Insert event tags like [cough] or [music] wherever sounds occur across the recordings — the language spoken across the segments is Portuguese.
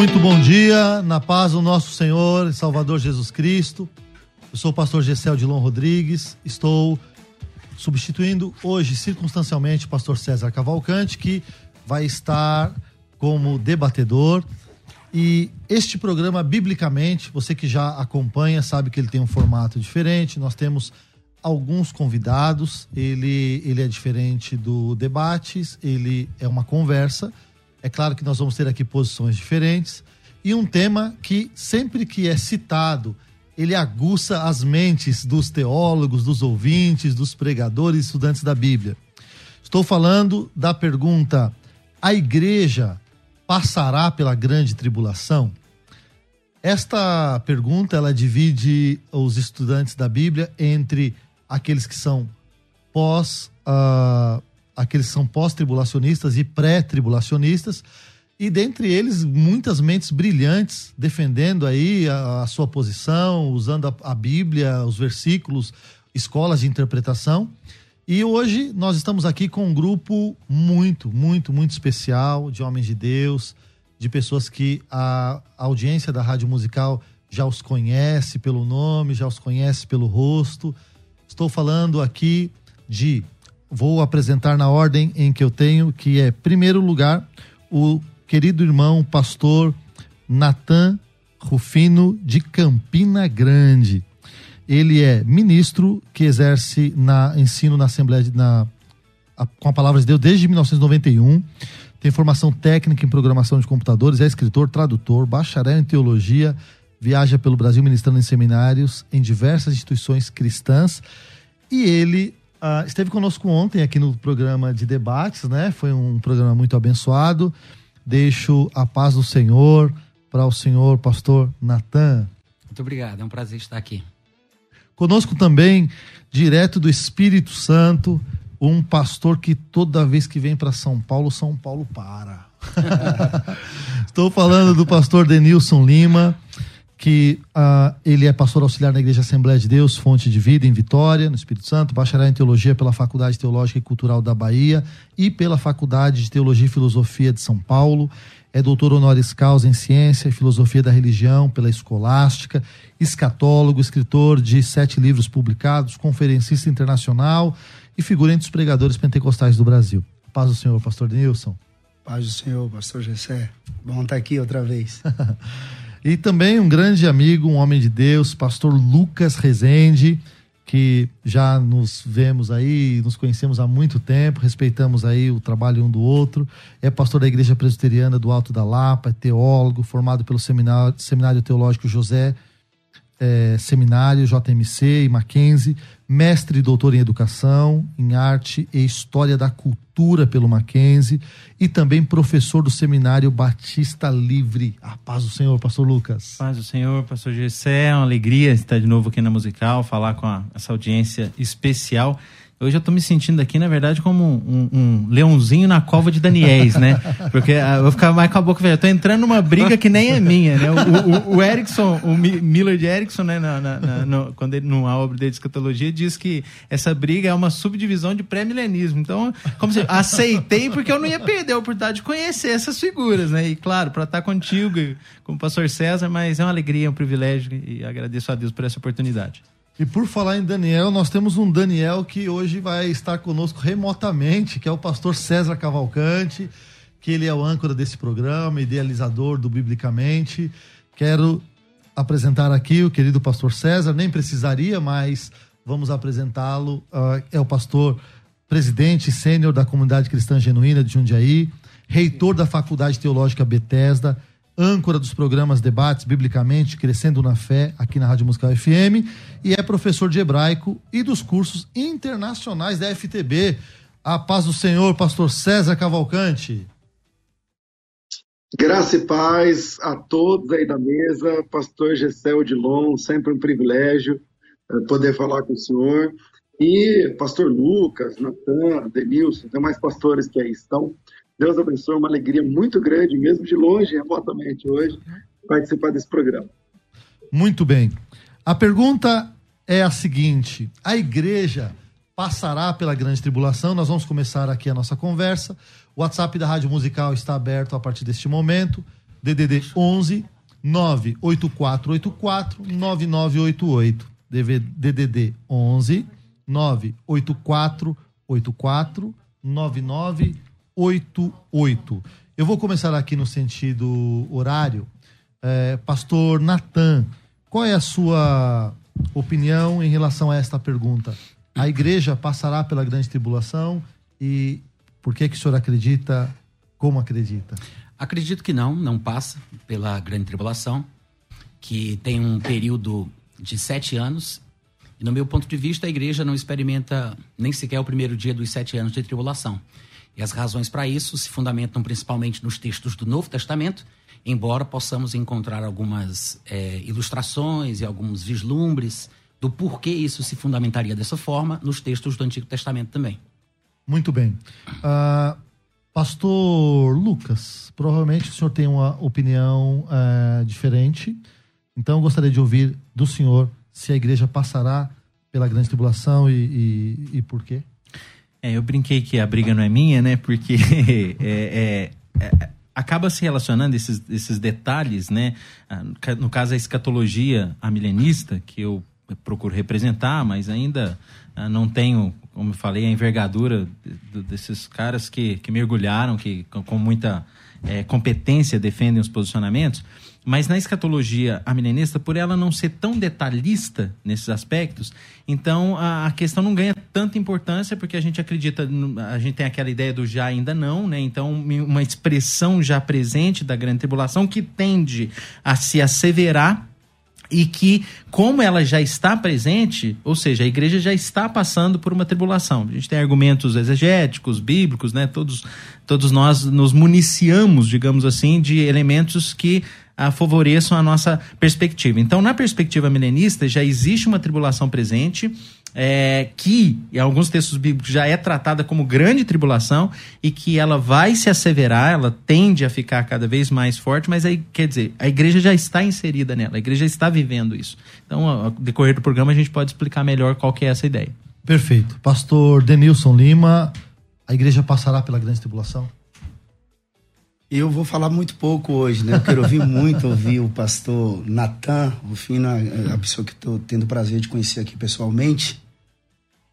Muito bom dia, na paz do nosso Senhor e Salvador Jesus Cristo. Eu sou o pastor Gessel Dilon Rodrigues, estou substituindo hoje, circunstancialmente, o pastor César Cavalcante, que vai estar como debatedor. E este programa, biblicamente, você que já acompanha, sabe que ele tem um formato diferente. Nós temos alguns convidados, ele, ele é diferente do debates, ele é uma conversa. É claro que nós vamos ter aqui posições diferentes. E um tema que, sempre que é citado, ele aguça as mentes dos teólogos, dos ouvintes, dos pregadores, estudantes da Bíblia. Estou falando da pergunta: a igreja passará pela grande tribulação? Esta pergunta ela divide os estudantes da Bíblia entre aqueles que são pós uh, aqueles que são pós-tribulacionistas e pré-tribulacionistas e dentre eles muitas mentes brilhantes defendendo aí a, a sua posição, usando a, a, Bíblia, os versículos, escolas de interpretação. E hoje nós estamos aqui com um grupo muito, muito, muito especial de homens de Deus, de pessoas que a, a audiência da rádio musical já os conhece pelo nome, já os conhece pelo rosto. Estou falando aqui de vou apresentar na ordem em que eu tenho, que é primeiro lugar o querido irmão pastor Natan Rufino de Campina Grande. Ele é ministro que exerce na ensino na Assembleia de, na, a, com a palavra de Deus desde 1991. Tem formação técnica em programação de computadores, é escritor, tradutor, bacharel em teologia, viaja pelo Brasil ministrando em seminários em diversas instituições cristãs. E ele uh, esteve conosco ontem aqui no programa de debates, né? Foi um programa muito abençoado. Deixo a paz do Senhor para o senhor pastor Natan. Muito obrigado, é um prazer estar aqui. Conosco também, direto do Espírito Santo, um pastor que toda vez que vem para São Paulo, São Paulo para. [laughs] Estou falando do pastor Denilson Lima, que uh, ele é pastor auxiliar na Igreja Assembleia de Deus, Fonte de Vida, em Vitória, no Espírito Santo, bacharel em Teologia pela Faculdade Teológica e Cultural da Bahia e pela Faculdade de Teologia e Filosofia de São Paulo. É doutor honoris causa em Ciência e Filosofia da Religião pela Escolástica, escatólogo, escritor de sete livros publicados, conferencista internacional e figura entre os pregadores pentecostais do Brasil. Paz do Senhor, pastor Nilson. Paz do Senhor, pastor Gessé. Bom estar aqui outra vez. [laughs] E também um grande amigo, um homem de Deus, pastor Lucas Rezende, que já nos vemos aí, nos conhecemos há muito tempo, respeitamos aí o trabalho um do outro. É pastor da Igreja Presbiteriana do Alto da Lapa, é teólogo, formado pelo Seminário, Seminário Teológico José é, Seminário, JMC e Mackenzie, mestre e doutor em Educação, em Arte e História da Cultura pelo Mackenzie e também professor do Seminário Batista Livre. A paz do Senhor, pastor Lucas. Paz do Senhor, pastor Gessé, é uma alegria estar de novo aqui na Musical, falar com a, essa audiência especial. Eu tô me sentindo aqui, na verdade, como um, um, leãozinho na cova de Daniels, né? Porque ah, eu vou ficar mais com a boca velha. Tô entrando numa briga que nem é minha, né? O, o, o Erickson, o Miller de Erickson, né? Na, na, na, no, quando ele, numa obra de escatologia, diz que essa briga é uma subdivisão de pré-milenismo. Então, como se aceitei porque eu não ia perder a oportunidade de conhecer essas figuras, né? E claro, para estar contigo, como pastor César, mas é uma alegria, um privilégio e agradeço a Deus por essa oportunidade. E por falar em Daniel, nós temos um Daniel que hoje vai estar conosco remotamente, que é o pastor César Cavalcante, que ele é o âncora desse programa, idealizador do Biblicamente. Quero apresentar aqui o querido pastor César, nem precisaria, mas vamos apresentá-lo. Uh, é o pastor presidente sênior da Comunidade Cristã Genuína de Jundiaí, reitor da Faculdade Teológica Bethesda, âncora dos programas Debates Biblicamente, Crescendo na Fé, aqui na Rádio Musical FM, e é professor de hebraico e dos cursos internacionais da FTB. A paz do Senhor, pastor César Cavalcante. Graça e paz a todos aí da mesa, pastor Gessel Dilon, sempre um privilégio uh, poder falar com o senhor. E pastor Lucas, Natan, Denilson, demais pastores que aí estão. Deus abençoe, uma alegria muito grande, mesmo de longe, remotamente hoje, participar desse programa. Muito bem. A pergunta é a seguinte: a igreja passará pela grande tribulação? Nós vamos começar aqui a nossa conversa. O WhatsApp da Rádio Musical está aberto a partir deste momento. DDD 11 98484 9988. DDD 11 98484 9988. Eu vou começar aqui no sentido horário. É, Pastor Natan, qual é a sua opinião em relação a esta pergunta? A igreja passará pela grande tribulação e por que, que o senhor acredita? Como acredita? Acredito que não, não passa pela grande tribulação, que tem um período de sete anos. E, no meu ponto de vista, a igreja não experimenta nem sequer o primeiro dia dos sete anos de tribulação. E as razões para isso se fundamentam principalmente nos textos do Novo Testamento, embora possamos encontrar algumas é, ilustrações e alguns vislumbres do porquê isso se fundamentaria dessa forma nos textos do Antigo Testamento também. Muito bem. Uh, Pastor Lucas, provavelmente o senhor tem uma opinião uh, diferente, então gostaria de ouvir do senhor se a igreja passará pela grande tribulação e, e, e por quê. É, eu brinquei que a briga não é minha, né? Porque [laughs] é, é, é, acaba se relacionando esses, esses detalhes, né? Ah, no caso, a escatologia amilenista, que eu procuro representar, mas ainda ah, não tenho como eu falei, a envergadura desses caras que, que mergulharam, que com muita é, competência defendem os posicionamentos. Mas na escatologia milenista, por ela não ser tão detalhista nesses aspectos, então a, a, questão não ganha tanta importância, porque a gente acredita, a gente tem aquela ideia do já ainda não, né? Então, uma expressão já presente da grande tribulação que tende a se asseverar e que, como ela já está presente, ou seja, a igreja já está passando por uma tribulação. A gente tem argumentos exegéticos, bíblicos, né? Todos, todos nós nos municiamos, digamos assim, de elementos que ah, favoreçam a nossa perspectiva. Então, na perspectiva milenista, já existe uma tribulação presente é, que, em alguns textos bíblicos, já é tratada como grande tribulação e que ela vai se asseverar, ela tende a ficar cada vez mais forte, mas aí, quer dizer, a igreja já está inserida nela, a igreja está vivendo isso. Então, ao decorrer do programa, a gente pode explicar melhor qual que é essa ideia. Perfeito. Pastor Denilson Lima, a igreja passará pela grande tribulação? Eu vou falar muito pouco hoje, né? Eu quero ouvir muito ouvir o pastor Natan, o Fina, a pessoa que estou tendo o prazer de conhecer aqui pessoalmente.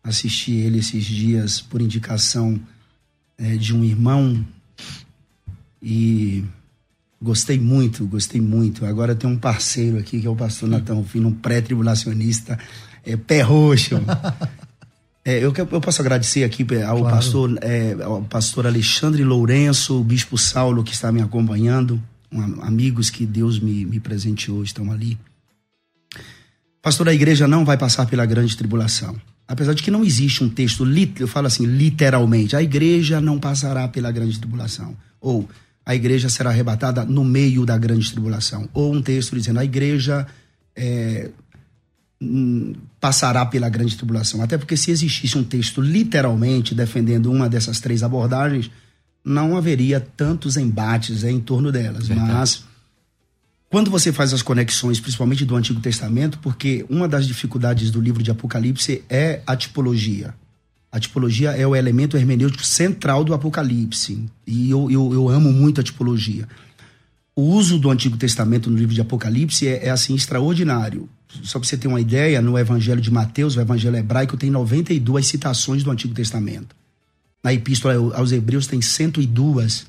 Assisti ele esses dias por indicação é, de um irmão e gostei muito, gostei muito. Agora tem um parceiro aqui que é o pastor Natan Fina, um pré-tribulacionista, é, pé roxo. É, eu, eu posso agradecer aqui é, ao, claro. pastor, é, ao pastor Alexandre Lourenço, o bispo Saulo, que está me acompanhando, um, amigos que Deus me, me presenteou, estão ali. Pastor, a igreja não vai passar pela grande tribulação. Apesar de que não existe um texto, eu falo assim, literalmente, a igreja não passará pela grande tribulação. Ou a igreja será arrebatada no meio da grande tribulação. Ou um texto dizendo a igreja é, passará pela grande tribulação. Até porque se existisse um texto literalmente defendendo uma dessas três abordagens, não haveria tantos embates em torno delas. Verdade. Mas quando você faz as conexões, principalmente do Antigo Testamento, porque uma das dificuldades do livro de Apocalipse é a tipologia. A tipologia é o elemento hermenêutico central do Apocalipse. E eu, eu, eu amo muito a tipologia. O uso do Antigo Testamento no livro de Apocalipse é, é assim extraordinário só para você ter uma ideia, no Evangelho de Mateus, o Evangelho hebraico, tem 92 citações do Antigo Testamento. Na Epístola aos Hebreus tem 102.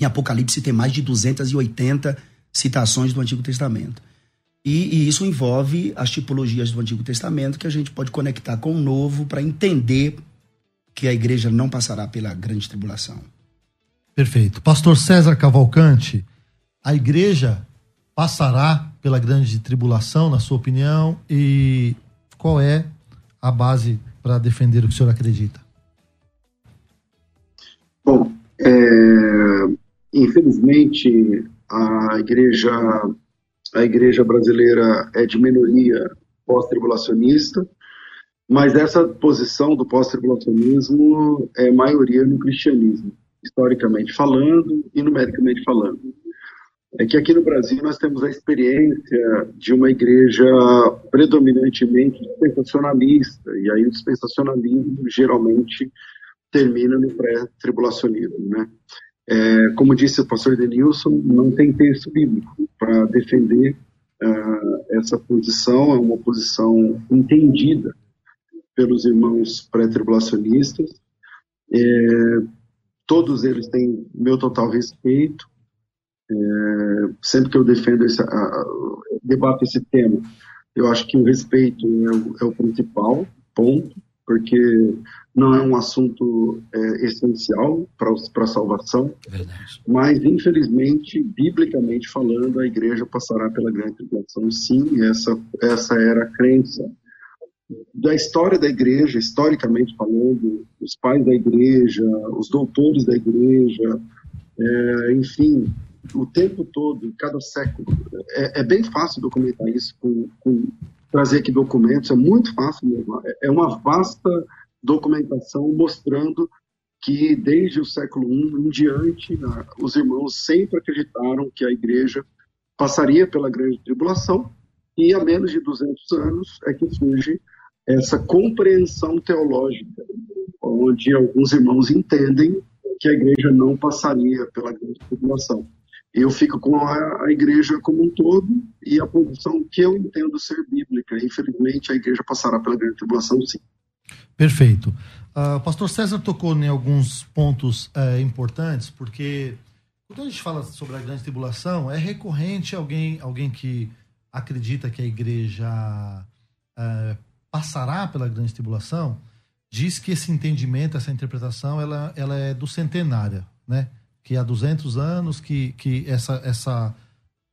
Em Apocalipse tem mais de 280 citações do Antigo Testamento. E, e isso envolve as tipologias do Antigo Testamento que a gente pode conectar com o Novo para entender que a igreja não passará pela grande tribulação. Perfeito. Pastor César Cavalcante, a igreja passará pela grande tribulação, na sua opinião, e qual é a base para defender o que o senhor acredita? Bom, é, infelizmente, a igreja, a igreja brasileira é de minoria pós-tribulacionista, mas essa posição do pós-tribulacionismo é maioria no cristianismo, historicamente falando e numericamente falando. É que aqui no Brasil nós temos a experiência de uma igreja predominantemente dispensacionalista, e aí o dispensacionalismo geralmente termina no pré-tribulacionismo, né? É, como disse o pastor Denilson, não tem texto bíblico para defender uh, essa posição, é uma posição entendida pelos irmãos pré-tribulacionistas. É, todos eles têm meu total respeito. É, sempre que eu defendo esse, debato esse tema, eu acho que o respeito é o, é o principal ponto, porque não é um assunto é, essencial para a salvação, Verdade. mas infelizmente, biblicamente falando, a igreja passará pela grande tribulação. Sim, essa essa era a crença da história da igreja, historicamente falando, os pais da igreja, os doutores da igreja, é, enfim, o tempo todo, cada século. É, é, bem fácil documentar isso, com, com, trazer aqui documentos, é muito fácil mesmo. É, é uma vasta documentação mostrando que desde o século I em diante, os irmãos sempre acreditaram que a igreja passaria pela grande tribulação e há menos de 200 anos é que surge essa compreensão teológica, onde alguns irmãos entendem que a igreja não passaria pela grande tribulação. Eu fico com a, a, igreja como um todo e a posição que eu entendo ser bíblica. Infelizmente, a igreja passará pela grande tribulação, sim. Perfeito. Uh, o pastor César tocou em alguns pontos uh, importantes, porque quando a gente fala sobre a grande tribulação, é recorrente alguém, alguém que acredita que a igreja uh, passará pela grande tribulação, diz que esse entendimento, essa interpretação, ela, ela é do centenária, né? Que há 200 anos que, que essa, essa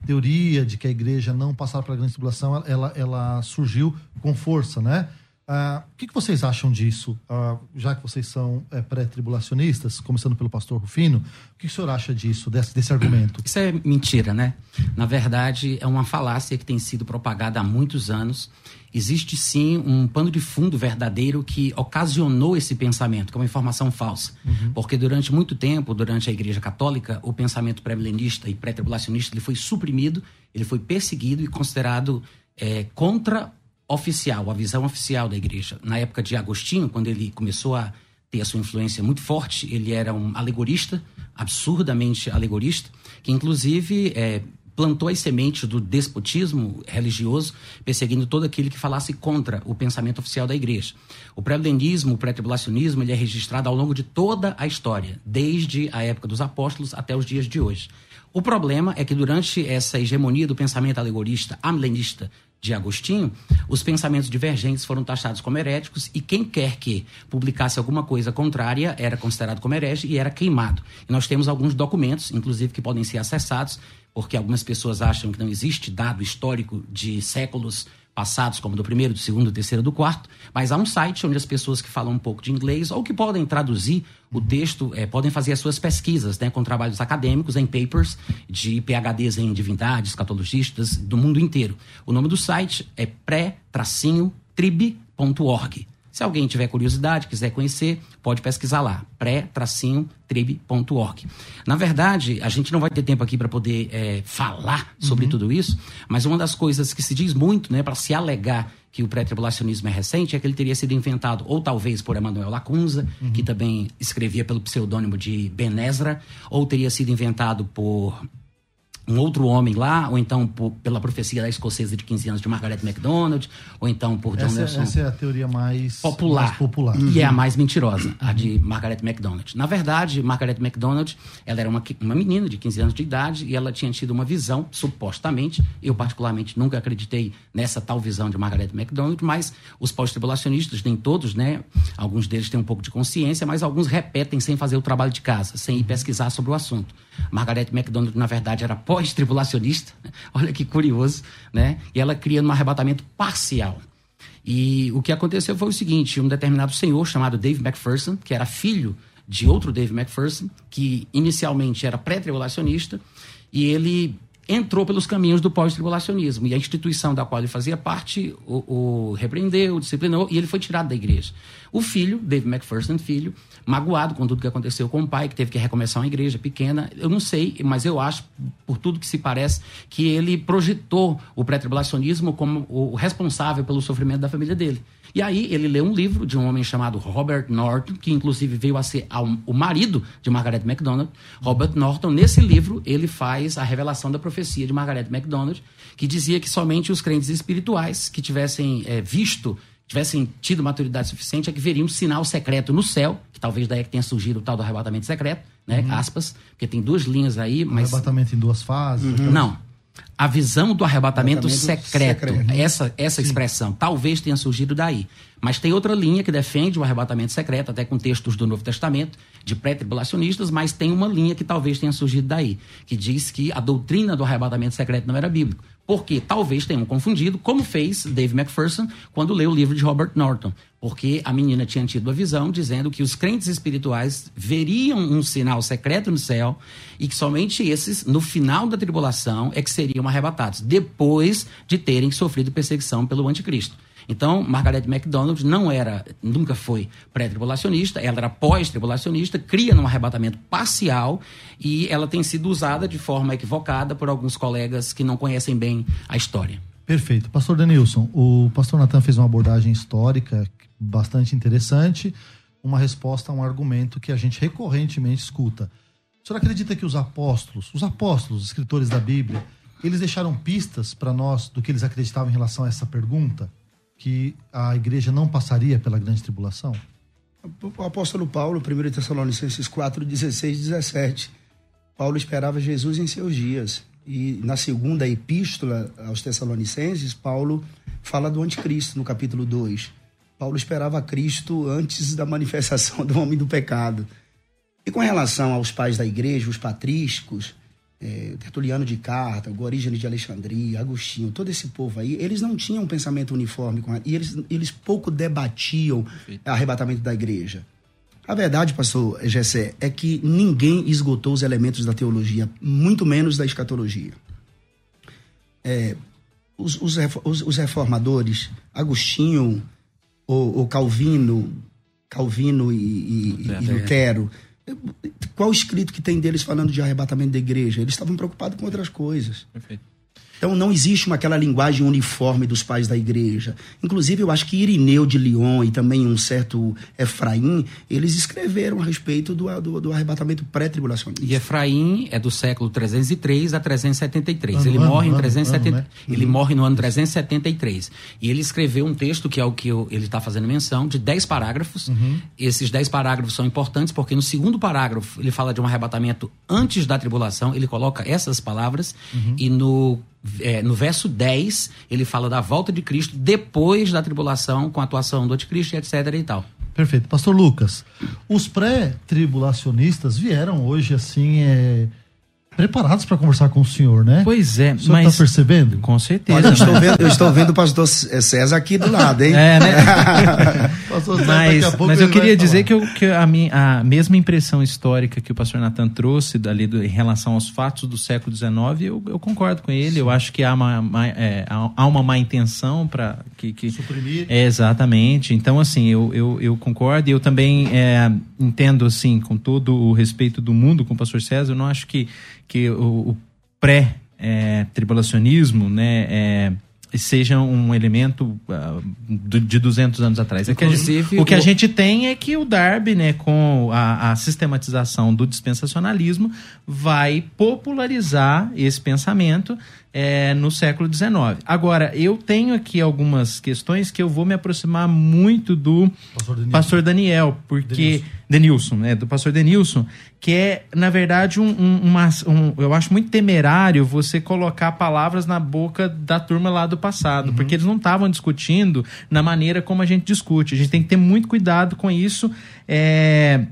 teoria de que a igreja não passará pela grande tribulação, ela, ela surgiu com força, né? Uh, o que, que, vocês acham disso? Uh, já que vocês são é, pré-tribulacionistas, começando pelo pastor Rufino, o que, que o senhor acha disso, desse, desse argumento? Isso é mentira, né? Na verdade, é uma falácia que tem sido propagada há muitos anos. Existe sim um pano de fundo verdadeiro que ocasionou esse pensamento, que é uma informação falsa. Uhum. Porque durante muito tempo, durante a Igreja Católica, o pensamento pré-milenista e pré-tribulacionista ele foi suprimido, ele foi perseguido e considerado é, contra oficial, a visão oficial da igreja. Na época de Agostinho, quando ele começou a ter a sua influência muito forte, ele era um alegorista, absurdamente alegorista, que inclusive é, plantou as sementes do despotismo religioso, perseguindo todo aquele que falasse contra o pensamento oficial da igreja. O pré-milenismo, o pré-tribulacionismo, ele é registrado ao longo de toda a história, desde a época dos apóstolos até os dias de hoje. O problema é que durante essa hegemonia do pensamento alegorista, amilenista, de Agostinho, os pensamentos divergentes foram taxados como heréticos e quem quer que publicasse alguma coisa contrária era considerado como herege e era queimado. E nós temos alguns documentos, inclusive, que podem ser acessados, porque algumas pessoas acham que não existe dado histórico de séculos passados, como do primeiro, do segundo, do terceiro, do quarto, mas há um site onde as pessoas que falam um pouco de inglês ou que podem traduzir o texto, é, podem fazer as suas pesquisas, né, com trabalhos acadêmicos em papers de PhDs em divindades, escatologistas do mundo inteiro. O nome do site é pré-trib.org. Se alguém tiver curiosidade, quiser conhecer, pode pesquisar lá, pré-trib.org. Na verdade, a gente não vai ter tempo aqui para poder é, falar sobre uhum. tudo isso, mas uma das coisas que se diz muito, né, para se alegar que o pré-tribulacionismo é recente, é que ele teria sido inventado, ou talvez por Emmanuel Lacunza, uhum. que também escrevia pelo pseudônimo de Ben Ezra, ou teria sido inventado por um outro homem lá, ou então por, pela profecia da escocesa de 15 anos de Margaret MacDonald, ou então por John essa, Nelson. Essa é a teoria mais popular, mais popular. e é a mais mentirosa, a de Margaret MacDonald. Na verdade, Margaret MacDonald, ela era uma, uma menina de 15 anos de idade e ela tinha tido uma visão, supostamente, eu particularmente nunca acreditei nessa tal visão de Margaret MacDonald, mas os pós-tribulacionistas, nem todos, né, alguns deles têm um pouco de consciência, mas alguns repetem sem fazer o trabalho de casa, sem ir pesquisar sobre o assunto. Margaret MacDonald, na verdade, era pós-tribulacionista. Olha que curioso, né? E ela cria um arrebatamento parcial. E o que aconteceu foi o seguinte: um determinado senhor chamado Dave MacPherson, que era filho de outro Dave McPherson, que inicialmente era pré-tribulacionista, e ele entrou pelos caminhos do pós-tribulacionismo. E a instituição da qual ele fazia parte o, o, repreendeu, disciplinou e ele foi tirado da igreja. O filho, Dave McPherson, filho, magoado com tudo que aconteceu com o pai, que teve que recomeçar uma igreja pequena, eu não sei, mas eu acho, por tudo que se parece, que ele projetou o pré-tribulacionismo como o responsável pelo sofrimento da família dele. E aí ele lê um livro de um homem chamado Robert Norton, que inclusive veio a ser o marido de Margaret MacDonald. Robert Norton, nesse livro, ele faz a revelação da profecia de Margaret MacDonald, que dizia que somente os crentes espirituais que tivessem é, visto tivessem tido maturidade suficiente é que veriam um sinal secreto no céu, que talvez daí é que tenha surgido o tal do arrebatamento secreto, né? Uhum. Aspas, porque tem duas linhas aí, mas... Arrebatamento em duas fases. Uhum. Não, a visão do arrebatamento, arrebatamento secreto, secreto, essa, essa expressão, talvez tenha surgido daí. Mas tem outra linha que defende o arrebatamento secreto, até com textos do Novo Testamento, de pré-tribulacionistas, mas tem uma linha que talvez tenha surgido daí, que diz que a doutrina do arrebatamento secreto não era bíblico. Porque talvez tenham confundido, como fez Dave McPherson quando leu o livro de Robert Norton. Porque a menina tinha tido a visão dizendo que os crentes espirituais veriam um sinal secreto no céu e que somente esses, no final da tribulação, é que seriam arrebatados, depois de terem sofrido perseguição pelo anticristo. Então, Margaret MacDonald não era, nunca foi pré-tribulacionista, ela era pós-tribulacionista, cria num arrebatamento parcial e ela tem sido usada de forma equivocada por alguns colegas que não conhecem bem a história. Perfeito. Pastor Denilson, o pastor Natan fez uma abordagem histórica bastante interessante, uma resposta a um argumento que a gente recorrentemente escuta. O senhor acredita que os apóstolos, os apóstolos, os escritores da Bíblia, eles deixaram pistas para nós do que eles acreditavam em relação a essa pergunta? Que a igreja não passaria pela grande tribulação? O apóstolo Paulo, 1 Tessalonicenses 4, 16 17. Paulo esperava Jesus em seus dias. E na segunda epístola aos Tessalonicenses, Paulo fala do anticristo, no capítulo 2. Paulo esperava Cristo antes da manifestação do homem do pecado. E com relação aos pais da igreja, os patrísticos, é, Tertuliano de Carta, Orígenes de Alexandria, Agostinho, todo esse povo aí, eles não tinham um pensamento uniforme e eles, eles pouco debatiam Perfeito. arrebatamento da igreja. A verdade, pastor Gessé, é que ninguém esgotou os elementos da teologia, muito menos da escatologia. É, os, os, os, reformadores, Agostinho, o, o Calvino, Calvino e, e, e Lutero, qual escrito que tem deles falando de arrebatamento da igreja? Eles estavam preocupados com outras coisas. Perfeito. Então não existe uma, aquela linguagem uniforme dos pais da igreja. Inclusive, eu acho que Irineu de Lyon e também um certo Efraim, eles escreveram a respeito do, do, do arrebatamento pré-tribulacionista. E Efraim é do século 303 a 373. Ano, ele ano, morre em 370, ano, né? ele uhum. morre no ano 373. E ele escreveu um texto que é o que eu, ele está fazendo menção de 10 parágrafos. Uhum. Esses 10 parágrafos são importantes porque no segundo parágrafo ele fala de um arrebatamento antes da tribulação, ele coloca essas palavras uhum. e no é, no verso 10, ele fala da volta de Cristo depois da tribulação, com a atuação do anticristo, etc. e tal. Perfeito. Pastor Lucas, os pré-tribulacionistas vieram hoje assim. É preparados para conversar com o senhor, né? Pois é, o senhor mas... tá percebendo? Com certeza. Olha, eu, estou vendo, eu estou vendo o pastor César aqui do lado, hein? É, né? [laughs] mas, mas eu queria dizer que, eu, que a, minha, a mesma impressão histórica que o pastor Natan trouxe dali do, em relação aos fatos do século XIX, eu, eu concordo com ele. Sim. Eu acho que há uma, uma é, há uma má intenção para que, que... Suprimir. É, exatamente. Então, assim, eu, eu, eu concordo e eu também é, entendo, assim, com todo o respeito do mundo com o pastor César, eu não acho que que o, o pré-tribulacionismo, né, é, seja um elemento uh, de 200 anos atrás. É gente, o que a gente tem é que o Darby, né, com a, a, sistematização do dispensacionalismo, vai popularizar esse pensamento é, no século XIX. Agora, eu tenho aqui algumas questões que eu vou me aproximar muito do pastor Daniel, pastor Daniel porque Denilson. Né, do pastor Denilson, que é, na verdade, um, um, uma, um, eu acho muito temerário você colocar palavras na boca da turma lá do passado, uhum. porque eles não estavam discutindo na maneira como a gente discute. A gente tem que ter muito cuidado com isso. É,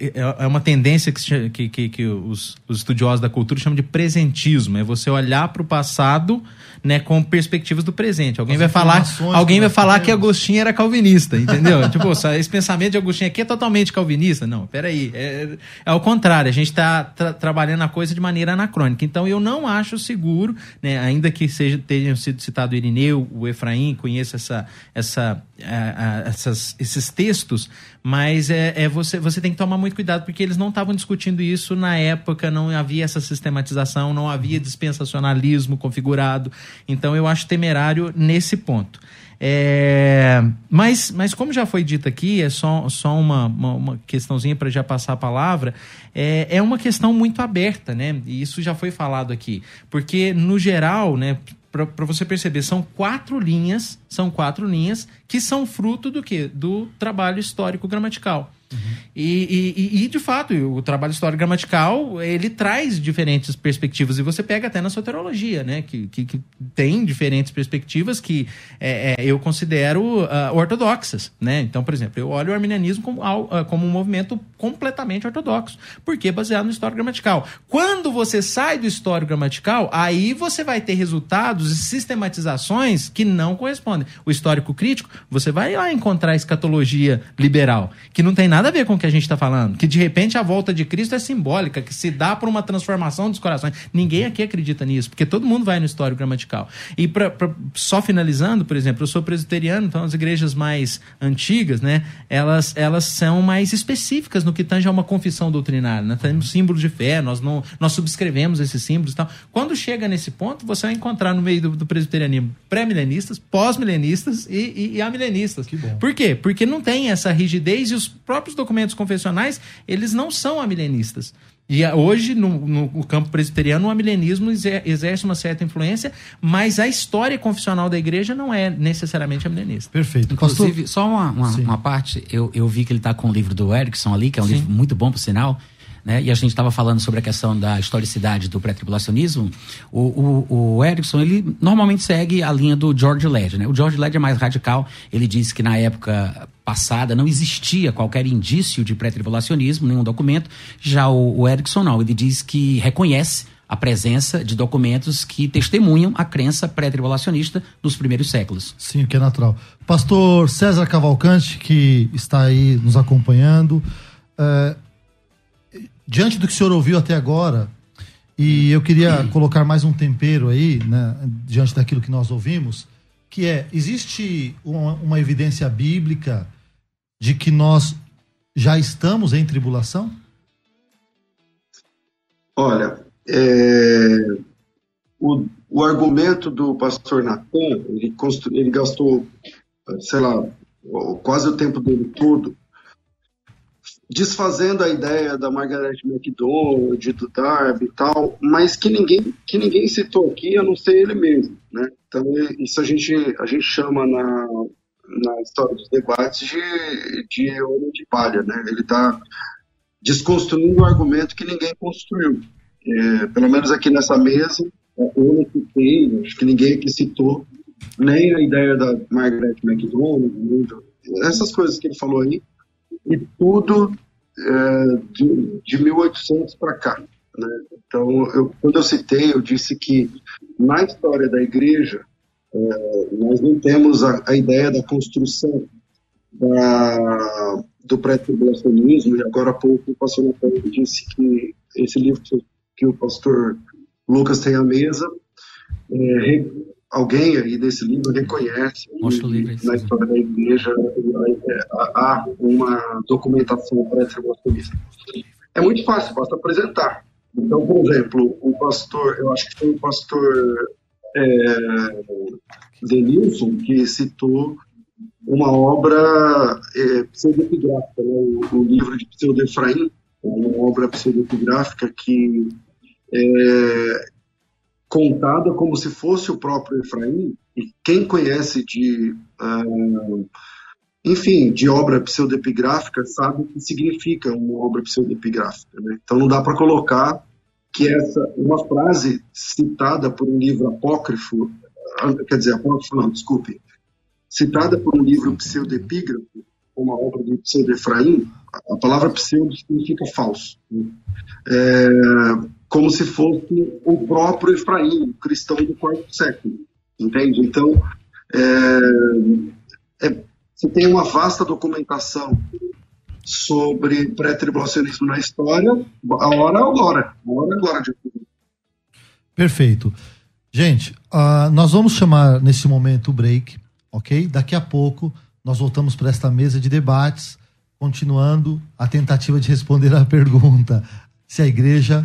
é, é uma tendência que, que, que, que os, os, estudiosos da cultura chamam de presentismo. É você olhar para o passado né, com perspectivas do presente. Alguém As vai falar, alguém vai falar que Agostinho era calvinista, entendeu? [laughs] tipo, esse pensamento de Agostinho aqui é totalmente calvinista. Não, peraí. É, é ao contrário, a gente está tra trabalhando a coisa de maneira anacrônica. Então eu não acho seguro, né, ainda que seja, tenham sido citado o Irineu, o Efraim, conheça essa, essa, essas, esses textos, mas é, é, você, você tem que tomar muito cuidado, porque eles não estavam discutindo isso na época, não havia essa sistematização, não havia dispensacionalismo configurado. Então eu acho temerário nesse ponto. É, mas, mas como já foi dito aqui, é só, só uma, uma, uma questãozinha para já passar a palavra, é, é uma questão muito aberta, né? E isso já foi falado aqui. Porque, no geral, né, para você perceber, são quatro linhas, são quatro linhas que são fruto do que? Do trabalho histórico gramatical. Uhum. E, e, e, de fato, o trabalho histórico gramatical, ele traz diferentes perspectivas, e você pega até na soterologia, né, que, que, que tem diferentes perspectivas que é, é, eu considero uh, ortodoxas, né, então, por exemplo, eu olho o arminianismo como, uh, como um movimento completamente ortodoxo, porque é baseado no histórico gramatical. Quando você sai do histórico gramatical, aí você vai ter resultados e sistematizações que não correspondem. O histórico crítico, você vai lá encontrar escatologia liberal, que não tem nada a ver com o que a gente está falando. Que de repente a volta de Cristo é simbólica, que se dá por uma transformação dos corações. Ninguém aqui acredita nisso, porque todo mundo vai no histórico gramatical. E pra, pra, só finalizando, por exemplo, eu sou presbiteriano, então as igrejas mais antigas, né, elas, elas são mais específicas no que tange a uma confissão doutrinária. Né? Temos símbolos de fé, nós, não, nós subscrevemos esses símbolos e tal. Quando chega nesse ponto, você vai encontrar no meio do, do presbiterianismo pré-milenistas, pós-milenistas e, e, e amilenistas. Por quê? Porque não tem essa rigidez e os próprios documentos confessionais, eles não são amilenistas. E hoje, no, no, campo presbiteriano, o amilenismo exerce uma certa influência, mas a história confessional da igreja não é necessariamente amilenista. Perfeito. Inclusive, Pastor... só uma, uma, uma, parte, eu, eu vi que ele está com o livro do Erickson ali, que é um Sim. livro muito bom, por sinal, né? e a gente estava falando sobre a questão da historicidade do pré-tribulacionismo, o, o, o Erickson, ele normalmente segue a linha do George Led. Né? O George Led é mais radical, ele disse que na época passada não existia qualquer indício de pré-tribulacionismo, nenhum documento, já o, o Erickson não, ele diz que reconhece a presença de documentos que testemunham a crença pré-tribulacionista dos primeiros séculos. Sim, o que é natural. Pastor César Cavalcante, que está aí nos acompanhando, é, diante do que o senhor ouviu até agora, e eu queria colocar mais um tempero aí, né, diante daquilo que nós ouvimos, que é, existe uma, uma evidência bíblica de que nós já estamos em tribulação? Olha, é, o, o argumento do pastor Natan, ele, ele gastou, sei lá, quase o tempo dele todo desfazendo a ideia da Margaret MacDonald, do Darby e tal, mas que ninguém, que ninguém citou aqui, a não ser ele mesmo, né? Então, isso a gente, a gente chama na, na história dos debates de, de homem de palha, né? Ele está desconstruindo um argumento que ninguém construiu. É, pelo menos aqui nessa mesa, eu não citei, acho que ninguém aqui citou nem a ideia da Margaret MacDonald, essas coisas que ele falou aí, e tudo é, de, de 1800 para cá. Né? Então, eu, quando eu citei, eu disse que na história da igreja, é, nós não temos a, a, ideia da construção da, do pré-tribulacionismo, e agora há pouco o pastor Natália disse que esse livro que, o pastor Lucas tem à mesa é, alguém aí desse livro reconhece na história da igreja há uma documentação pré-tribulacionista. É muito fácil, basta apresentar. Então, por exemplo, o pastor, eu acho que foi o pastor é, Denilson que citou uma obra é, pseudepigráfica, né? o, o, livro de Pseudo-Efraim, uma obra pseudepigráfica que é, contada como se fosse o próprio Efraim, e quem conhece de, uh, enfim, de obra pseudepigráfica sabe o que significa uma obra pseudepigráfica. Né? Então não dá para colocar que essa uma frase citada por um livro apócrifo, ah, quer dizer, apócrifo não, desculpe, citada por um livro pseudepígrafo, uma obra de Pseudo Efraim, a palavra pseudo significa falso. Né? É, como se fosse o próprio Efraim, o cristão do quarto século. Entende? Então, é, é, você tem uma vasta documentação sobre pré-tribulacionismo na história, a hora é agora. A hora é agora de Perfeito. Gente, uh, nós vamos chamar nesse momento o break, ok? Daqui a pouco nós voltamos para esta mesa de debates, continuando a tentativa de responder à [laughs] pergunta se a igreja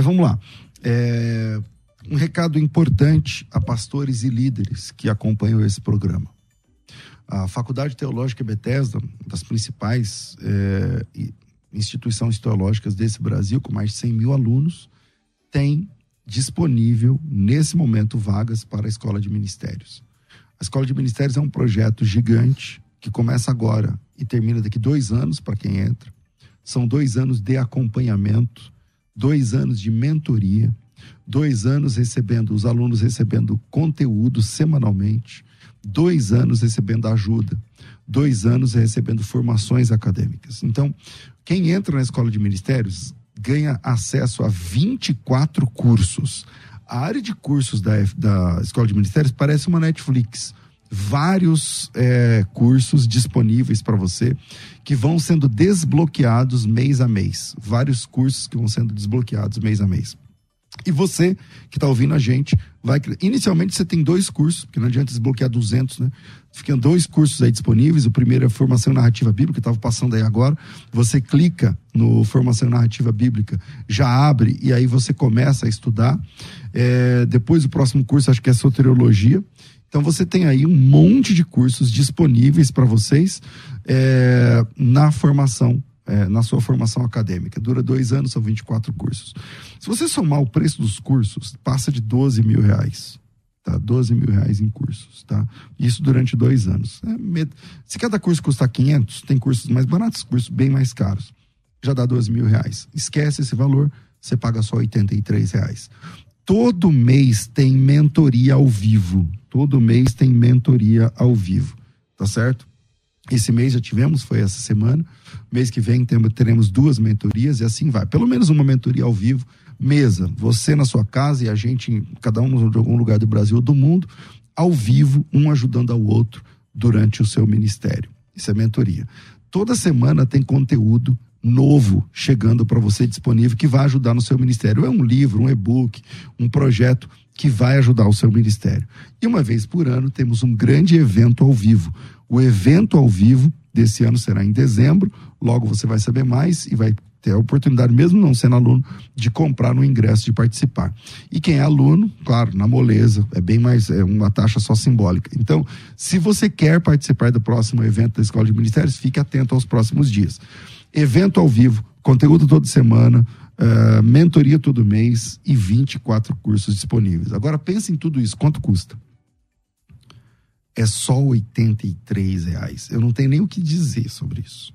Mas vamos lá. É, um recado importante a pastores e líderes que acompanham esse programa. A Faculdade Teológica Bethesda, das principais é, instituições teológicas desse Brasil, com mais de 100 mil alunos, tem disponível, nesse momento, vagas para a Escola de Ministérios. A Escola de Ministérios é um projeto gigante que começa agora e termina daqui dois anos para quem entra. São dois anos de acompanhamento, dois anos de mentoria, dois anos recebendo, os alunos recebendo conteúdo semanalmente, dois anos recebendo ajuda, dois anos recebendo formações acadêmicas. Então, quem entra na escola de ministérios ganha acesso a 24 cursos. A área de cursos da, da escola de ministérios parece uma Netflix. Vários é, cursos disponíveis para você que vão sendo desbloqueados mês a mês. Vários cursos que vão sendo desbloqueados mês a mês. E você que está ouvindo a gente vai. Inicialmente você tem dois cursos, porque não adianta desbloquear 200, né? Ficam dois cursos aí disponíveis. O primeiro é Formação Narrativa Bíblica, estava passando aí agora. Você clica no Formação Narrativa Bíblica, já abre e aí você começa a estudar. É, depois o próximo curso, acho que é Soteriologia. Então você tem aí um monte de cursos disponíveis para vocês é, na formação é, na sua formação acadêmica. Dura dois anos, são 24 cursos. Se você somar o preço dos cursos, passa de 12 mil reais. Tá? 12 mil reais em cursos, tá? Isso durante dois anos. É, se cada curso custar 500, tem cursos mais baratos, cursos bem mais caros. Já dá 12 mil reais. Esquece esse valor, você paga só 83 reais. Todo mês tem mentoria ao vivo. Todo mês tem mentoria ao vivo, tá certo? Esse mês já tivemos, foi essa semana. Mês que vem teremos duas mentorias e assim vai. Pelo menos uma mentoria ao vivo, mesa. Você na sua casa e a gente, cada um de algum lugar do Brasil ou do mundo, ao vivo, um ajudando ao outro durante o seu ministério. Isso é mentoria. Toda semana tem conteúdo novo chegando para você disponível que vai ajudar no seu ministério. É um livro, um e-book, um projeto que vai ajudar o seu ministério. E uma vez por ano temos um grande evento ao vivo. O evento ao vivo desse ano será em dezembro. Logo você vai saber mais e vai ter a oportunidade, mesmo não sendo aluno, de comprar no ingresso de participar. E quem é aluno, claro, na moleza, é bem mais, é uma taxa só simbólica. Então, se você quer participar do próximo evento da Escola de Ministérios, fique atento aos próximos dias. Evento ao vivo, conteúdo toda semana, uh, mentoria todo mês e 24 cursos disponíveis. Agora pense em tudo isso, quanto custa? é só 83 reais. Eu não tenho nem o que dizer sobre isso.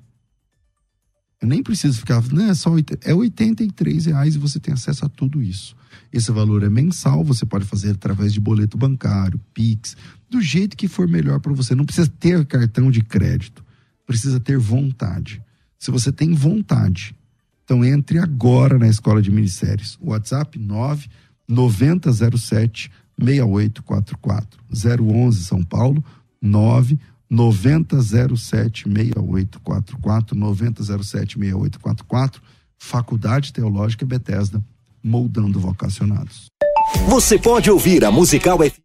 Eu nem preciso ficar, não, é só 80, é 83 reais e você tem acesso a tudo isso. Esse valor é mensal, você pode fazer através de boleto bancário, Pix, do jeito que for melhor para você. Não precisa ter cartão de crédito, precisa ter vontade. Se você tem vontade, então entre agora na Escola de Ministérios. WhatsApp 9 9007 6844. 011 São Paulo, 9 9007 6844, 9007 6844, Faculdade Teológica Bethesda, moldando vocacionados. Você pode ouvir a Musical FM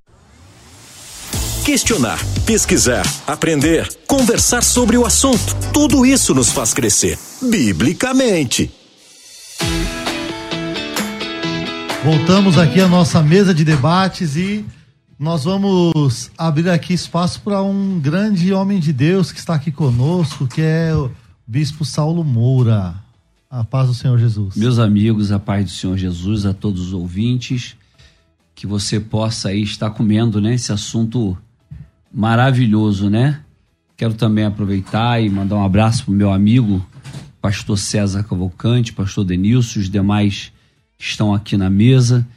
Questionar, pesquisar, aprender, conversar sobre o assunto. Tudo isso nos faz crescer, biblicamente. Voltamos aqui à nossa mesa de debates e nós vamos abrir aqui espaço para um grande homem de Deus que está aqui conosco, que é o Bispo Saulo Moura. A paz do Senhor Jesus. Meus amigos, a paz do Senhor Jesus, a todos os ouvintes, que você possa aí estar comendo, né, esse assunto maravilhoso, né? Quero também aproveitar e mandar um abraço pro meu amigo, pastor César Cavalcante, pastor Denilson, os demais que estão aqui na mesa.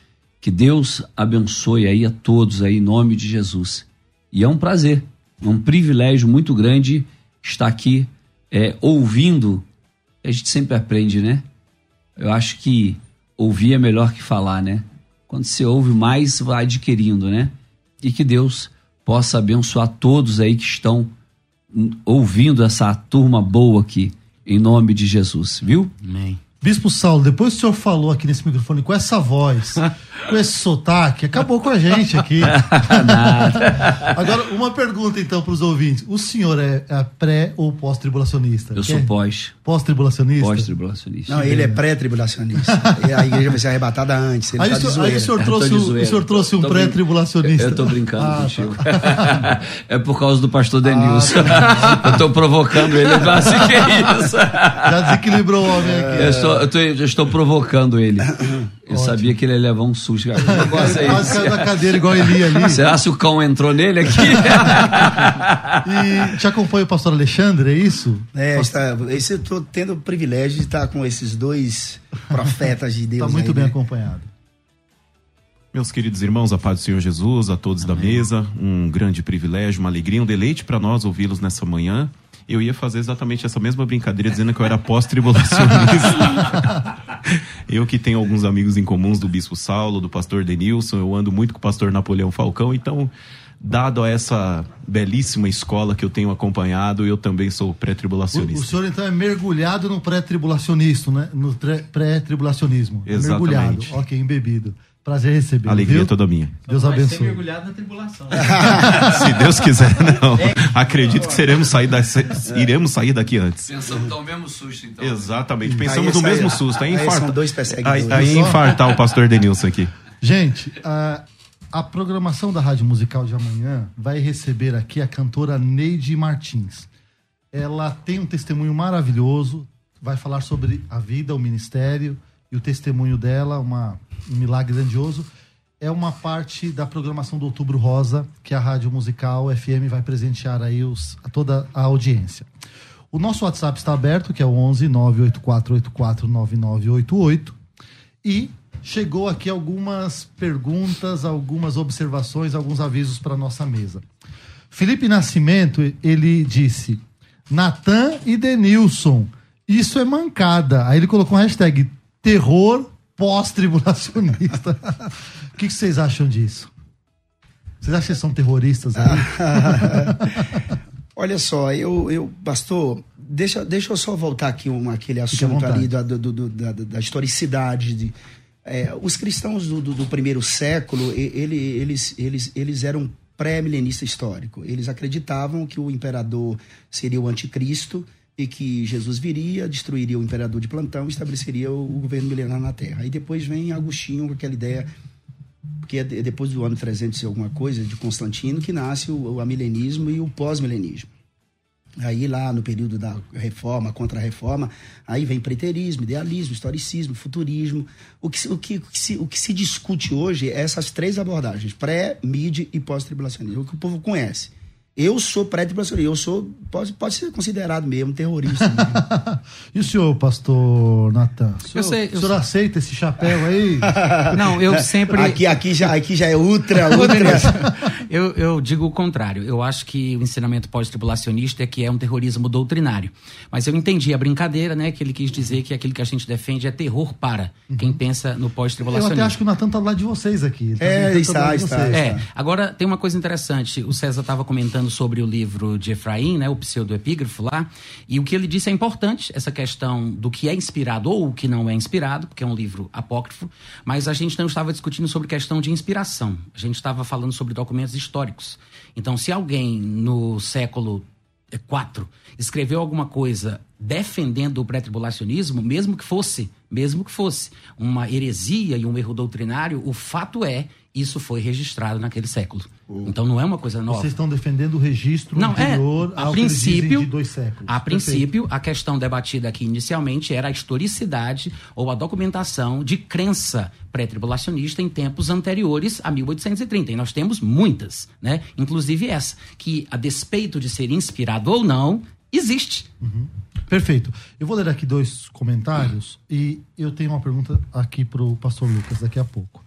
Que Deus abençoe aí a todos aí em nome de Jesus. E é um prazer, é um privilégio muito grande estar aqui é, ouvindo. A gente sempre aprende, né? Eu acho que ouvir é melhor que falar, né? Quando você ouve mais, vai adquirindo, né? E que Deus possa abençoar todos aí que estão ouvindo essa turma boa aqui, em nome de Jesus, viu? Amém. Bispo Saulo, depois que o senhor falou aqui nesse microfone com essa voz, [laughs] com esse sotaque, acabou com a gente aqui. [laughs] Agora, uma pergunta então para os ouvintes: o senhor é, é pré ou pós-tribulacionista? Eu sou pós. Pós-tribulacionista? Pós-tribulacionista. Não, ele é pré-tribulacionista. E a igreja vai ser arrebatada antes. Ele Aí, tá o senhor, aí o senhor trouxe, o- senhor trouxe um pré-tribulacionista. Eu tô brincando Ah, contigo. tá. [laughs] é por causa do pastor Denilson. eu tô provocando ele. Assim, que é isso? Já desequilibrou o homem aqui. Eu estou, eu tô- eu estou provocando ele. Eu sabia que ele ia levar um susto. Cara. Que negócio é Quase caiu da cadeira igual ele ali. Será se o cão entrou nele aqui? E te acompanha o pastor Alexandre, é isso? É, está, esse eu tô tendo o privilégio de estar com esses dois profetas de Deus. Está muito aí, bem né? acompanhado. Meus queridos irmãos, a paz do Senhor Jesus, a todos da mesa, um grande privilégio, uma alegria, um deleite para nós ouvi-los nessa manhã. Eu ia fazer exatamente essa mesma brincadeira dizendo que eu era pós-tribulacionista. [laughs] eu que tenho alguns amigos em comuns do Bispo Saulo, do pastor Denilson, eu ando muito com o pastor Napoleão Falcão, então, dado a essa belíssima escola que eu tenho acompanhado, eu também sou O, o pré-tribulacionista. senhor então é mergulhado no pré-tribulacionismo, né? No pré-tribulacionismo. É Exatamente. Mergulhado. Ok, embebido. Prazer receber. Alegria viu? toda minha. Deus Vai ser abençoe. mergulhado na tribulação. [laughs] Se Deus quiser, não. [laughs] Acredito que seremos sair da, iremos sair daqui antes. Pensamos no mesmo susto, então. Exatamente, pensamos no aí- mesmo susto. Aí, aí infarta... são dois perseguidores. aí, aí infartar o pastor Denilson aqui. Gente, a, a programação da Rádio Musical de amanhã vai receber aqui a cantora Neide Martins. Ela tem um testemunho maravilhoso, vai falar sobre a vida, o ministério e o testemunho dela, uma, um milagre grandioso. É uma parte da programação do Outubro Rosa que a Rádio Musical FM vai presentear aí os, a toda a audiência. O nosso WhatsApp está aberto, que é o 11 98484 9988. E chegou aqui algumas perguntas, algumas observações, alguns avisos para nossa mesa. Felipe Nascimento, ele disse: Natan e Denilson, isso é mancada. Aí ele colocou um hashtag terror pós-tribulacionista. O que, que vocês acham disso? Vocês acham que são terroristas aí? [laughs] Olha só, eu, eu pastor, deixa, deixa eu só voltar aqui um, aquele assunto ali da, do- do- da, da historicidade. De, é, os cristãos do, do- do primeiro século, ele- eles, eles, eles eram pré-milenista histórico. Eles acreditavam que o imperador seria o anticristo e que Jesus viria, destruiria o imperador de plantão e estabeleceria o, governo milenar na Terra. Aí depois vem Agostinho com aquela ideia porque é de- depois do ano 300 e alguma coisa de Constantino que nasce o, o amilenismo e o pós-milenismo. Aí lá no período da reforma, contra-reforma, aí vem preterismo, idealismo, historicismo, futurismo. O que, o, que, o, que se, o que se discute hoje é essas três abordagens, pré, mid e pós-tribulacionismo, o que o povo conhece. Eu sou pré-tribulacionista, eu sou, pode, pode ser considerado mesmo terrorista. mesmo. [laughs] E o senhor, pastor Natan? O senhor, Eu sei, eu o senhor sei. aceita esse chapéu aí? [laughs] Não, eu sempre. aqui, aqui, já, aqui já é ultra, [laughs] ultra. Eu, eu digo o contrário. Eu acho que o ensinamento pós-tribulacionista é que é um terrorismo doutrinário. Mas eu entendi a brincadeira, né? Que ele quis dizer que aquilo que a gente defende é terror para quem pensa no Eu pós-tribulacionismo. até acho que o Natan tá do lado de vocês aqui. Tá É, tentando está, está, está. É, agora tem uma coisa interessante. O César estava comentando sobre o livro de Efraim, né, o pseudoepígrafo lá, e o que ele disse é importante, essa questão do que é inspirado ou o que não é inspirado, porque é um livro apócrifo, mas a gente não estava discutindo sobre questão de inspiração, a gente estava falando sobre documentos históricos. Então, se alguém no século 4 escreveu alguma coisa defendendo o pré-tribulacionismo, mesmo que fosse, mesmo que fosse uma heresia e um erro doutrinário, o fato é isso foi registrado naquele século. Então não é uma coisa nova. Vocês estão defendendo o registro Não, anterior é, a ao princípio, de dois séculos. a Perfeito. princípio, a questão debatida aqui inicialmente era a historicidade ou a documentação de crença pré-tribulacionista em tempos anteriores a 1830. E nós temos muitas, né? Inclusive essa, que a despeito de ser inspirado ou não, existe. Perfeito. Eu vou ler aqui dois comentários e eu tenho uma pergunta aqui pro pastor Lucas daqui a pouco.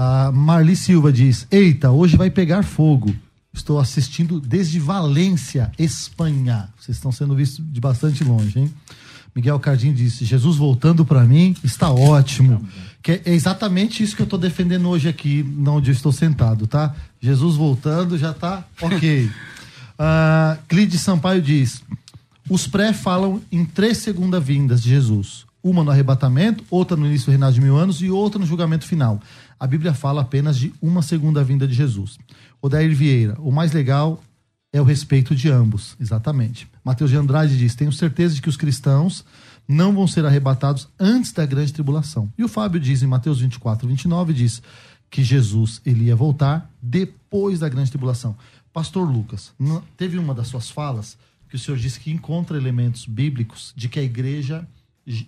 A Marli Silva diz: Eita, hoje vai pegar fogo. Estou assistindo desde Valência, Espanha. Vocês estão sendo vistos de bastante longe, hein? Miguel Cardim disse: Jesus voltando para mim está ótimo. Que é exatamente isso que eu estou defendendo hoje aqui, onde eu estou sentado, tá? Jesus voltando já tá ok. [laughs] Ah, Clide Sampaio diz: os pré falam em três segunda vindas de Jesus. Uma no arrebatamento, outra no início do reinado de mil anos e outra no julgamento final. A Bíblia fala apenas de uma segunda vinda de Jesus. Odair Vieira, o mais legal é o respeito de ambos. Exatamente. Mateus de Andrade diz: Tenho certeza de que os cristãos não vão ser arrebatados antes da grande tribulação. E o Fábio diz em Mateus 24, 29, diz que Jesus ele ia voltar depois da grande tribulação. Pastor Lucas, teve uma das suas falas que o senhor disse que encontra elementos bíblicos de que a igreja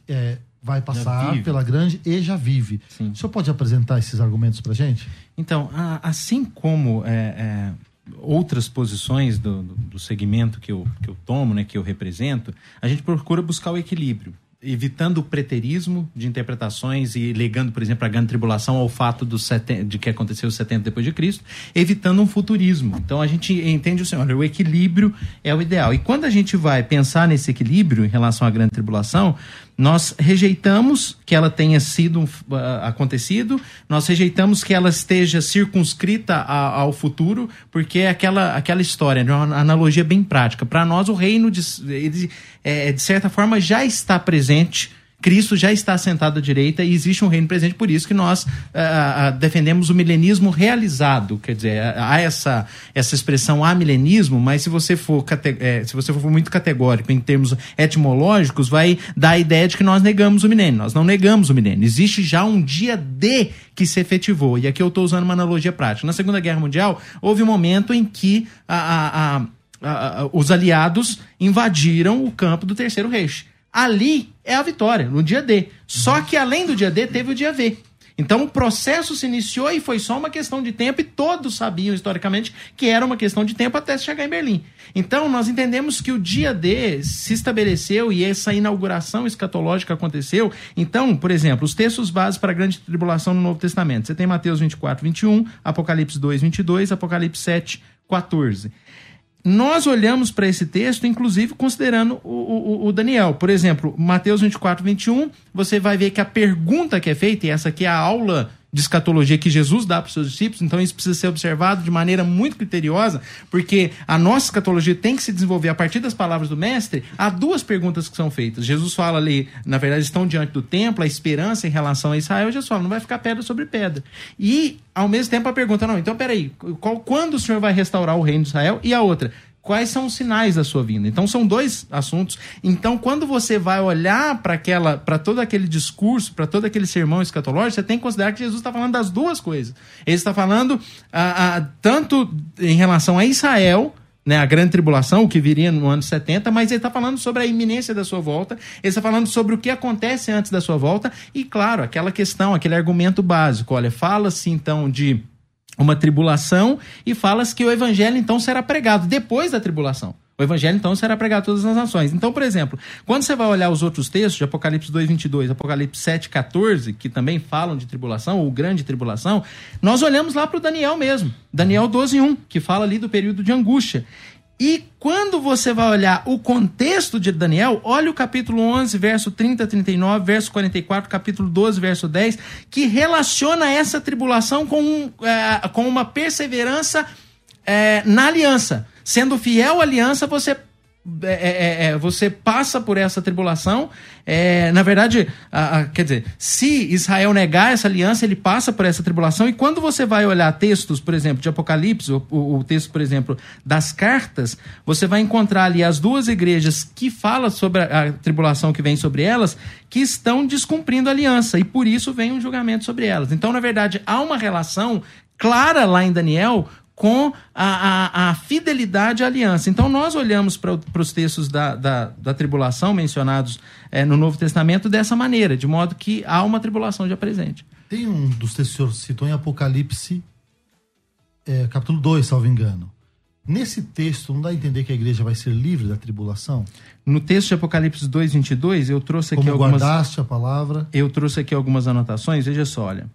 é, vai passar pela grande e já vive. Sim. O senhor pode apresentar esses argumentos pra gente? Então, a- assim como é, é, outras posições do, do, do segmento que eu, que eu tomo, né, que eu represento, a gente procura buscar o equilíbrio, evitando o preterismo de interpretações e ligando, por exemplo, a grande tribulação ao fato do seten- de que aconteceu 70 depois de Cristo, evitando um futurismo. Então a gente entende assim, olha, o equilíbrio é o ideal. E quando a gente vai pensar nesse equilíbrio em relação à grande tribulação, nós rejeitamos que ela tenha sido ah, acontecido, nós rejeitamos que ela esteja circunscrita a- ao futuro, porque é aquela, aquela história, né, uma analogia bem prática. Para nós, o reino, de, ele, é, de certa forma, já está presente. Cristo já está sentado à direita e existe um reino presente, por isso que nós ah, ah, defendemos o milenismo realizado. Quer dizer, há essa, essa expressão há milenismo, mas se você, for eh, se você for muito categórico em termos etimológicos, vai dar a ideia de que nós negamos o milênio. Nós não negamos o milênio. Existe já um dia D que se efetivou. E aqui eu estou usando uma analogia prática. Na Segunda Guerra Mundial, houve um momento em que a- a- a- os aliados invadiram o campo do Terceiro Reich. Ali é a vitória, no dia D. Só que além do dia D, teve o dia V. Então o processo se iniciou e foi só uma questão de tempo, e todos sabiam historicamente que era uma questão de tempo até chegar em Berlim. Então nós entendemos que o dia D se estabeleceu e essa inauguração escatológica aconteceu. Então, por exemplo, os textos básicos para a grande tribulação no Novo Testamento. Você tem Mateus 24, 21, Apocalipse 2, 22, Apocalipse 7, 14 nós olhamos para esse texto, inclusive considerando o, o- o Daniel. Por exemplo, Mateus 24, 21, você vai ver que a pergunta que é feita, e essa aqui é a aula de escatologia que Jesus dá para os seus discípulos, então isso precisa ser observado de maneira muito criteriosa, porque a nossa escatologia tem que se desenvolver a partir das palavras do mestre. Há duas perguntas que são feitas. Jesus fala ali, na verdade, estão diante do templo, a esperança em relação a Israel. Jesus fala, não vai ficar pedra sobre pedra. E, ao mesmo tempo, a pergunta, não, então peraí, qual, quando o Senhor vai restaurar o reino de Israel? E a outra, quais são os sinais da sua vinda. Então são dois assuntos. Então quando você vai olhar para aquela, para todo aquele discurso, para todo aquele sermão escatológico, você tem que considerar que Jesus está falando das duas coisas. Ele está falando ah, ah, tanto em relação a Israel né, a grande tribulação, o que viria no ano 70, mas ele está falando sobre a iminência da sua volta, ele está falando sobre o que acontece antes da sua volta, e claro, aquela questão, aquele argumento básico. Olha, fala-se então de uma tribulação e fala-se que o evangelho então será pregado depois da tribulação. O evangelho então será pregado a todas as nações. Então, por exemplo, quando você vai olhar os outros textos de Apocalipse 2:22, Apocalipse 7:14, que também falam de tribulação ou grande tribulação, nós olhamos lá para o Daniel mesmo. Daniel 12:1, que fala ali do período de angústia. E quando você vai olhar o contexto de Daniel, olha o capítulo 11, verso 30 a 39, verso 44, capítulo 12, verso 10, que relaciona essa tribulação com, um, eh, com uma perseverança eh, na aliança. sendo fiel à aliança, você é, é, é, você passa por essa tribulação. É, na verdade, a, a, quer dizer, se Israel negar essa aliança, ele passa por essa tribulação. E quando você vai olhar textos, por exemplo, de Apocalipse, o, o texto, por exemplo, das cartas, você vai encontrar ali as duas igrejas que falam sobre a, a tribulação que vem sobre elas, que estão descumprindo a aliança. E por isso vem um julgamento sobre elas. Então, na verdade, há uma relação clara lá em Daniel com a, a, a, fidelidade à aliança. Então, nós olhamos para os textos da, da, da, tribulação mencionados é, no Novo Testamento dessa maneira, de modo que há uma tribulação já presente. Tem um dos textos que o senhor citou em Apocalipse, é, capítulo 2, salvo engano. Nesse texto, não dá a entender que a igreja vai ser livre da tribulação? No texto de Apocalipse 2, 22, eu trouxe aqui Como algumas... guardaste a palavra? Eu trouxe aqui algumas anotações, veja só, olha.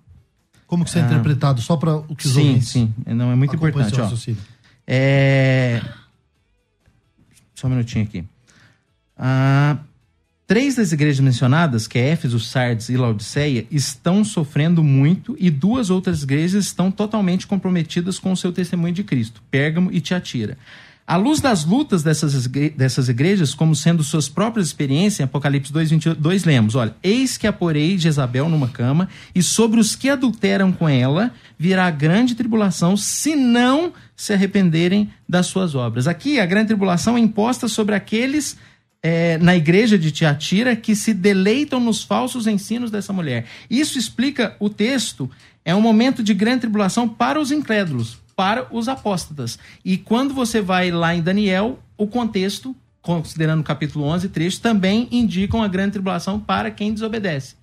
Como que isso é ah, interpretado? Só para o que os Sim, sim. Não, é muito importante. Ó, é... Só um minutinho aqui. Ah, três das igrejas mencionadas, que é Éfeso, Sardes e Laodiceia, estão sofrendo muito e duas outras igrejas estão totalmente comprometidas com o seu testemunho de Cristo, Pérgamo e Tiatira. À luz das lutas dessas, dessas igrejas, como sendo suas próprias experiências, em Apocalipse 2, 22, lemos: Olha, eis que aporei Jezabel numa cama, e sobre os que adulteram com ela virá grande tribulação, se não se arrependerem das suas obras. Aqui, a grande tribulação é imposta sobre aqueles é, na igreja de Tiatira que se deleitam nos falsos ensinos dessa mulher. Isso explica o texto. É um momento de grande tribulação para os incrédulos para os apóstatas. E quando você vai lá em Daniel, o contexto, considerando o capítulo 11 trecho, também indicam a grande tribulação para quem desobedece.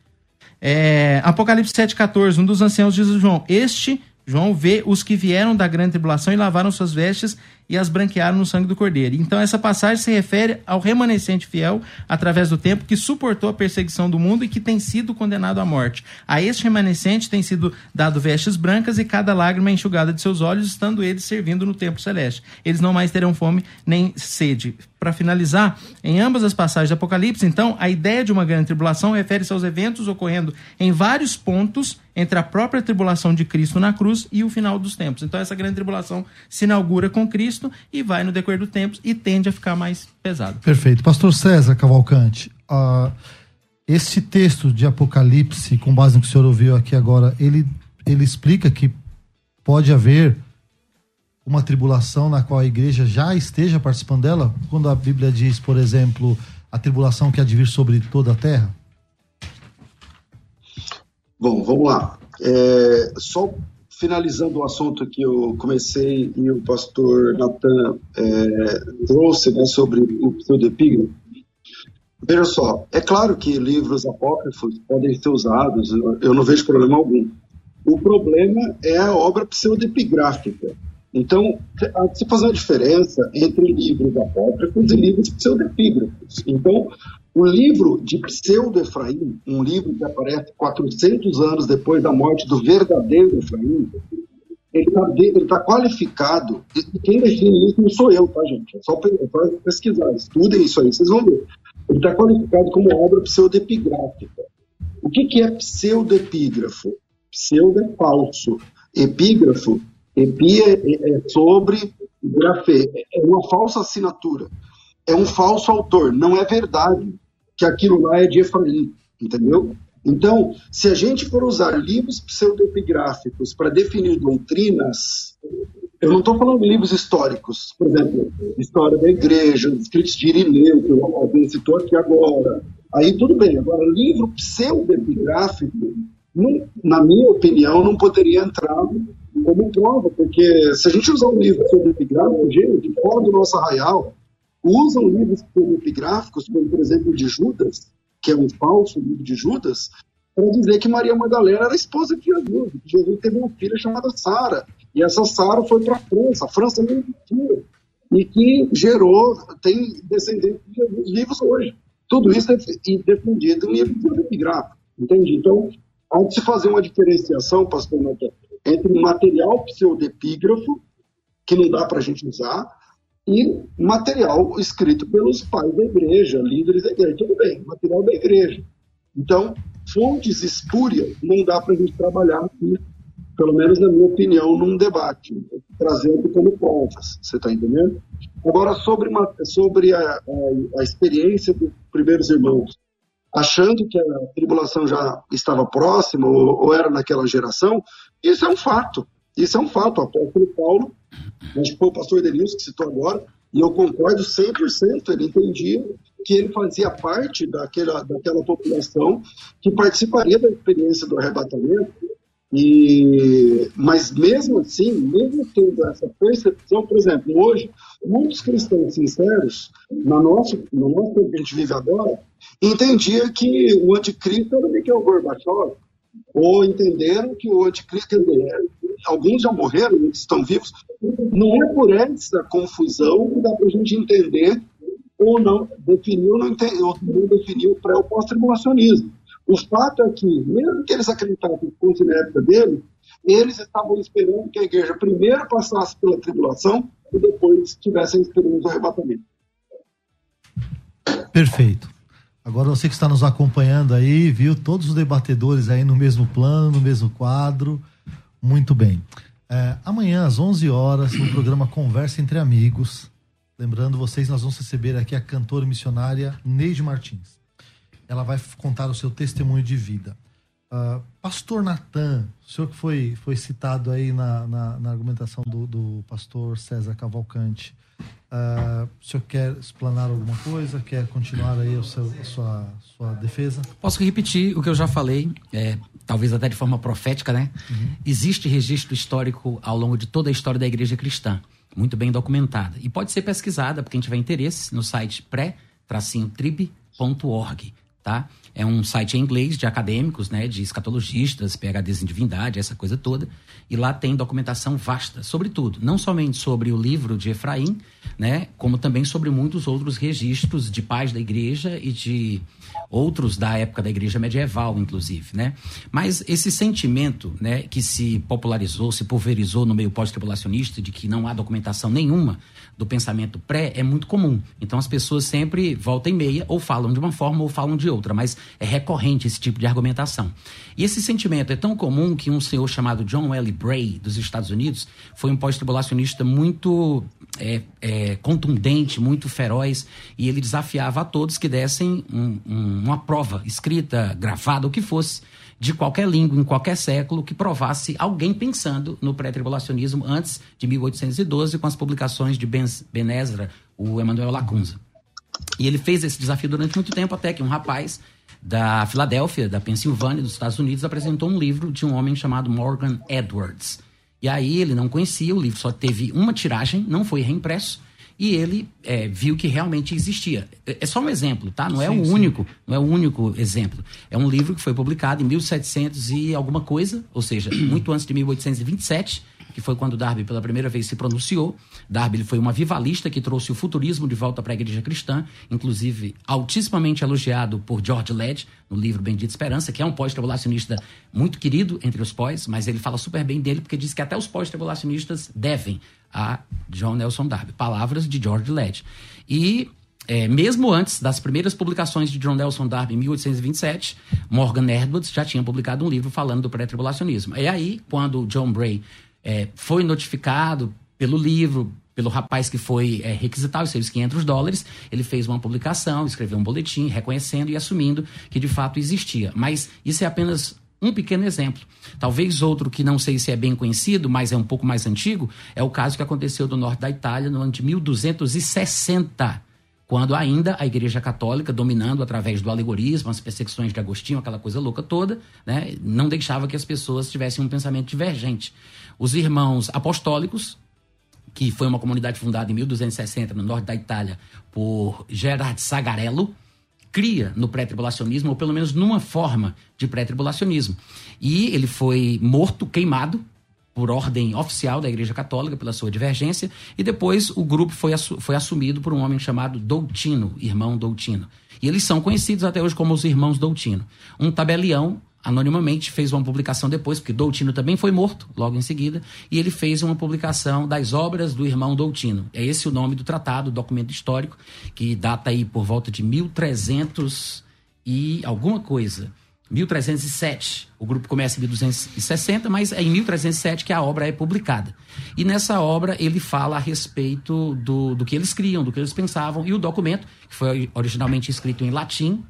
É, Apocalipse 7,14, um dos anciãos diz a João: Este, João, vê os que vieram da grande tribulação e lavaram suas vestes e as branquearam no sangue do Cordeiro. Então, essa passagem se refere ao remanescente fiel, através do tempo, que suportou a perseguição do mundo e que tem sido condenado à morte. A este remanescente tem sido dado vestes brancas e cada lágrima é enxugada de seus olhos, estando eles servindo no templo celeste. Eles não mais terão fome nem sede. Para finalizar, em ambas as passagens do Apocalipse, então, a ideia de uma grande tribulação refere-se aos eventos ocorrendo em vários pontos entre a própria tribulação de Cristo na cruz e o final dos tempos. Então, essa grande tribulação se inaugura com Cristo E vai no decorrer do tempo e tende a ficar mais pesado. Perfeito. Pastor César Cavalcante, uh, esse texto de Apocalipse, com base no que o senhor ouviu aqui agora, ele, ele explica que pode haver uma tribulação na qual a igreja já esteja participando dela? Quando a Bíblia diz, por exemplo, a tribulação que há de vir sobre toda a terra? Bom, vamos lá. É, só finalizando o assunto que eu comecei e o pastor Natan é, trouxe né, sobre o pseudepígrafo, veja só, é claro que livros apócrifos podem ser usados, eu não vejo problema algum. O problema é a obra pseudepigráfica. Então, se fazer uma diferença entre livros apócrifos e livros pseudepígrafos. Então, o livro de Pseudo-Efraim, um livro que aparece 400 anos depois da morte do verdadeiro Efraim, ele está tá qualificado, e quem define isso não sou eu, tá, gente? É só pesquisar, estudem isso aí, vocês vão ver. Ele está qualificado como obra pseudepigráfica. O que, que é pseudepígrafo? Pseudo é falso. Epígrafo, epi é, é, é sobre, grafê, é uma falsa assinatura. É um falso autor, não é verdade que aquilo lá é de Efraim, entendeu? Então, se a gente for usar livros pseudepigráficos para definir doutrinas, eu não estou falando de livros históricos, por exemplo, história da igreja, escritos de Irineu, que alguém citou aqui agora. Aí tudo bem. Agora, livro pseudepigráfico, na minha opinião, não poderia entrar como prova, porque se a gente usar um livro pseudepigráfico, gente, fora do nosso arraial, usam livros epigráficos, como por exemplo de Judas, que é um falso livro de Judas, para dizer que Maria Madalena era esposa de Jesus, Jesus teve uma filha chamada Sara, e essa Sara foi para a França, a França não existia, e que gerou, tem descendentes de Jesus vivos hoje. Tudo isso é defendido em livros epigráficos, entende? Então, há de se fazer uma diferenciação, pastor Neto, entre material pseudepígrafo, que não dá para a gente usar, e material escrito pelos pais da igreja, líderes da igreja. Tudo bem, material da igreja. Então, fontes espúrias não dá para a gente trabalhar aqui pelo menos na minha opinião, num debate, trazendo como provas, você está entendendo? Agora, sobre, uma, sobre a, a, a experiência dos primeiros irmãos, achando que a tribulação já estava próxima ou, ou, era naquela geração, isso é um fato. Isso é um fato. O apóstolo Paulo, acho que foi o pastor Denilson que citou agora, e eu concordo 100%, ele entendia que ele fazia parte daquela, daquela população que participaria da experiência do arrebatamento, e, mas mesmo assim, mesmo tendo essa percepção, por exemplo, hoje, muitos cristãos sinceros, na nosso, no nosso tempo que a gente vive agora, entendia que o anticristo era Mikhail Gorbachev, ou entenderam que o anticristo, alguns já morreram, estão vivos. Não é por essa confusão que dá para a gente entender ou não definiu ou não, não definiu pré ou pós-tribulacionismo. O fato é que, mesmo que eles acreditassem que fosse na época dele, eles estavam esperando que a igreja primeiro passasse pela tribulação e depois tivesse a experiência do arrebatamento. Perfeito. Agora você que está nos acompanhando aí, viu todos os debatedores aí no mesmo plano, no mesmo quadro. Muito bem. É, amanhã, às 11 horas, no programa Conversa Entre Amigos. Lembrando vocês, nós vamos receber aqui a cantora missionária Neide Martins. Ela vai contar o seu testemunho de vida. Uh, pastor Natan, o senhor que foi, foi citado aí na, na, na argumentação do, do pastor César Cavalcante, Uh, o senhor quer explanar alguma coisa? Quer continuar aí o seu, a sua, sua defesa? Posso repetir o que eu já falei, é, talvez até de forma profética, né? Uhum. Existe registro histórico ao longo de toda a história da igreja cristã, muito bem documentada. E pode ser pesquisada, porque quem tiver interesse, no site pré-trib.org, tá? É um site em inglês de acadêmicos, né, de escatologistas, PhDs em divindade, essa coisa toda. E lá tem documentação vasta sobre tudo, não somente sobre o livro de Efraim, né, como também sobre muitos outros registros de pais da igreja e de outros da época da igreja medieval, inclusive, né? Mas esse sentimento, né, que se popularizou, se pulverizou no meio pós-tribulacionista de que não há documentação nenhuma do pensamento pré é muito comum. Então as pessoas sempre voltam e meia ou falam de uma forma ou falam de outra, mas é recorrente esse tipo de argumentação. E esse sentimento é tão comum que um senhor chamado John L. Bray, dos Estados Unidos, foi um pós-tribulacionista muito é, é, contundente, muito feroz, e ele desafiava a todos que dessem um, um, uma prova escrita, gravada, o que fosse, de qualquer língua, em qualquer século, que provasse alguém pensando no pré-tribulacionismo antes de 1812, com as publicações de ben, ben Ezra, o Emmanuel Lacunza. E ele fez esse desafio durante muito tempo, até que um rapaz da Filadélfia, da Pensilvânia, dos Estados Unidos, apresentou um livro de um homem chamado Morgan Edwards. E aí ele não conhecia, o livro só teve uma tiragem, não foi reimpresso, e ele é, viu que realmente existia. É, é só um exemplo, tá? Não é sim, o único, sim. não é o único exemplo. É um livro que foi publicado em 1700 e alguma coisa, ou seja, muito antes de 1827, que foi quando Darby pela primeira vez se pronunciou. Darby foi um avivalista que trouxe o futurismo de volta para a igreja cristã, inclusive altissimamente elogiado por George Led no livro Bendita Esperança, que é um pós-tribulacionista muito querido entre os pós, mas ele fala super bem dele porque diz que até os pós-tribulacionistas devem a John Nelson Darby. Palavras de George Led. E é, mesmo antes das primeiras publicações de John Nelson Darby, em 1827, Morgan Edwards já tinha publicado um livro falando do pré-tribulacionismo. E aí, quando John Bray é, foi notificado pelo livro, pelo rapaz que foi é, requisitar os seus 500 dólares, ele fez uma publicação, escreveu um boletim reconhecendo e assumindo que de fato existia. Mas isso é apenas um pequeno exemplo. Talvez outro que não sei se é bem conhecido, mas é um pouco mais antigo, é o caso que aconteceu do norte da Itália no ano de 1260, quando ainda a Igreja Católica, dominando através do alegorismo, as perseguições de Agostinho, aquela coisa louca toda, né, não deixava que as pessoas tivessem um pensamento divergente. Os irmãos apostólicos, que foi uma comunidade fundada em 1260 no norte da Itália por Gerard Sagarello, cria no pré-tribulacionismo, ou pelo menos numa forma de pré-tribulacionismo. E ele foi morto, queimado, por ordem oficial da Igreja Católica, pela sua divergência, e depois o grupo foi, assu foi assumido por um homem chamado Doutino, irmão Doutino. E eles são conhecidos até hoje como os irmãos Doutino. Um tabelião anonimamente fez uma publicação depois, porque Doutino também foi morto logo em seguida, e ele fez uma publicação das obras do irmão Doutino. É esse o nome do tratado, documento histórico, que data aí por volta de 1300 e alguma coisa. 1307. O grupo começa em 1260, mas é em 1307 que a obra é publicada. E nessa obra ele fala a respeito do, do que eles criam, do que eles pensavam, e o documento, que foi originalmente escrito em latim,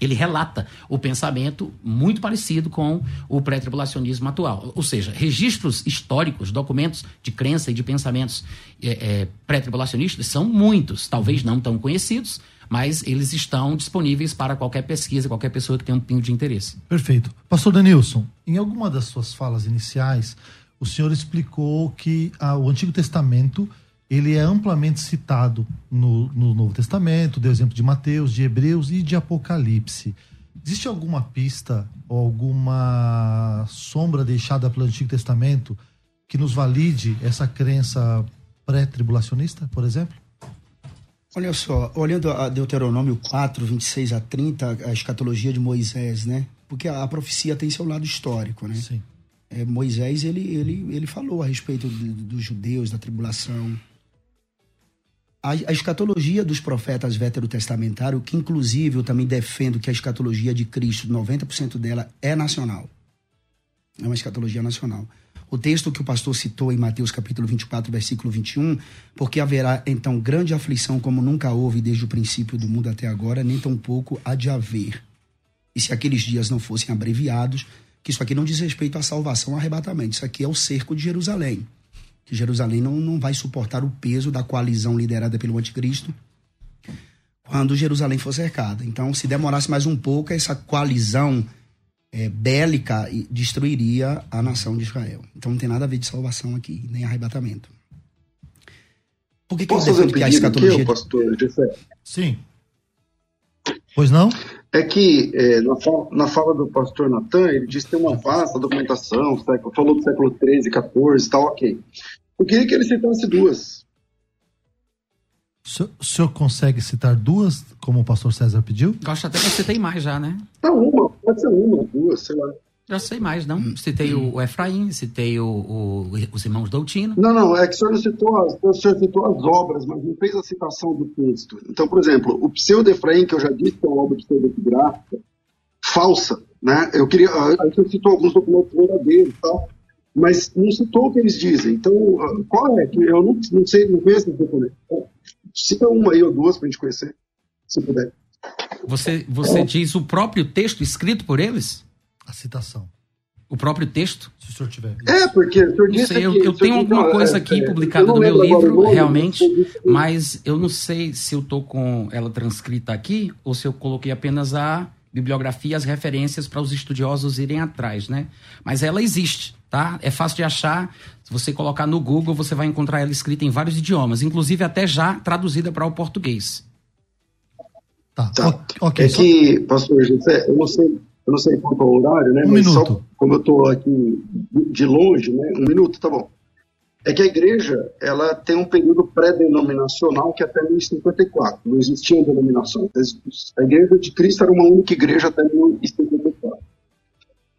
ele relata o pensamento muito parecido com o pré-tribulacionismo atual. Ou seja, registros históricos, documentos de crença e de pensamentos é, é, pré-tribulacionistas são muitos, talvez não tão conhecidos, mas eles estão disponíveis para qualquer pesquisa, qualquer pessoa que tenha um pingo de interesse. Perfeito. Pastor Denilson, em alguma das suas falas iniciais, o senhor explicou que ah, o Antigo Testamento ele é amplamente citado no, no Novo Testamento, deu exemplo de Mateus, de Hebreus e de Apocalipse. Existe alguma pista ou alguma sombra deixada pelo Antigo Testamento que nos valide essa crença pré-tribulacionista, por exemplo? Olha só, olhando a Deuteronômio 4, 26 a 30, a escatologia de Moisés, né? Porque a, a profecia tem seu lado histórico, né? Sim. É, Moisés, ele, ele, ele falou a respeito dos judeus, da tribulação. A, a escatologia dos profetas veterotestamentários, que inclusive eu também defendo que a escatologia de Cristo, 90% dela é nacional. É uma escatologia nacional. O texto que o pastor citou em Mateus capítulo 24, versículo 21, porque haverá então grande aflição como nunca houve desde o princípio do mundo até agora, nem tampouco há de haver. E se aqueles dias não fossem abreviados, que isso aqui não diz respeito à salvação, ao arrebatamento, isso aqui é o cerco de Jerusalém. Que Jerusalém não, não vai suportar o peso da coalizão liderada pelo anticristo quando Jerusalém for cercada. Então, se demorasse mais um pouco, essa coalizão é, bélica destruiria a nação de Israel. Então não tem nada a ver de salvação aqui, nem arrebatamento. Por que, que Posso fazer um que a escatologia... Aqui, pastor José? Sim. Pois não? É que é, na, fala, na, fala, do pastor Natan, ele disse que tem uma vasta documentação, século, falou do século XIII, XIV, tal, ok. Eu queria que ele citasse duas. O senhor consegue citar duas, como o pastor César pediu? Gosto até que você tem mais já, né? Tá, uma, pode ser uma, duas, sei lá. Já sei mais, não? Hum. Citei o Efraim, citei o, o, os irmãos Doutino. Não, não, é que o senhor, citou as, o senhor citou as obras, mas não fez a citação do texto. Então, por exemplo, o Pseudo Efraim, que eu já disse que é uma obra pseudográfica, falsa, né? Eu queria. Aí você citou alguns documentos verdadeiros e tal, mas não citou o que eles dizem. Então, qual é? Eu não, não sei, não conheço esse documento. Cita uma aí ou duas para a gente conhecer, se puder. Você, você diz o próprio texto escrito por eles? A citação. O próprio texto? Se o senhor tiver. É, porque o senhor disse sei, eu, eu tenho alguma coisa aqui é, publicada no meu livro, realmente, mas eu não sei se eu estou com ela transcrita aqui ou se eu coloquei apenas a bibliografia, as referências para os estudiosos irem atrás, né? Mas ela existe, tá? É fácil de achar. Se você colocar no Google, você vai encontrar ela escrita em vários idiomas, inclusive até já traduzida para o português. Tá. tá. Okay, é só... que, pastor José, eu não sei, eu não sei quanto é o horário, né? Um mas minuto. Só, como eu estou aqui de longe, né? Um minuto, tá bom é que a igreja ela tem um período pré-denominacional que é até 1054. Não existiam denominações. A igreja de Cristo era uma única igreja até 1054,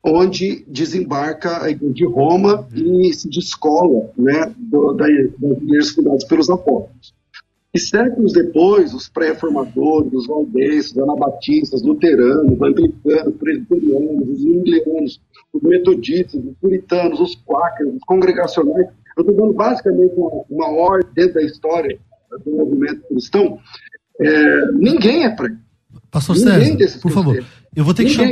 onde desembarca a igreja de Roma e se descola né, do, da, das igrejas fundadas pelos apóstolos. E séculos depois, os pré-reformadores, os valdenses, os anabatistas, luteranos, anglicanos, presbiterianos, os milianos, os metodistas, os puritanos, os quáqueros, os congregacionais, eu estou dando basicamente uma, uma ordem dentro da história do movimento cristão. É, ninguém é preto. Pastor ninguém César, por favor, eu vou ter que chamar.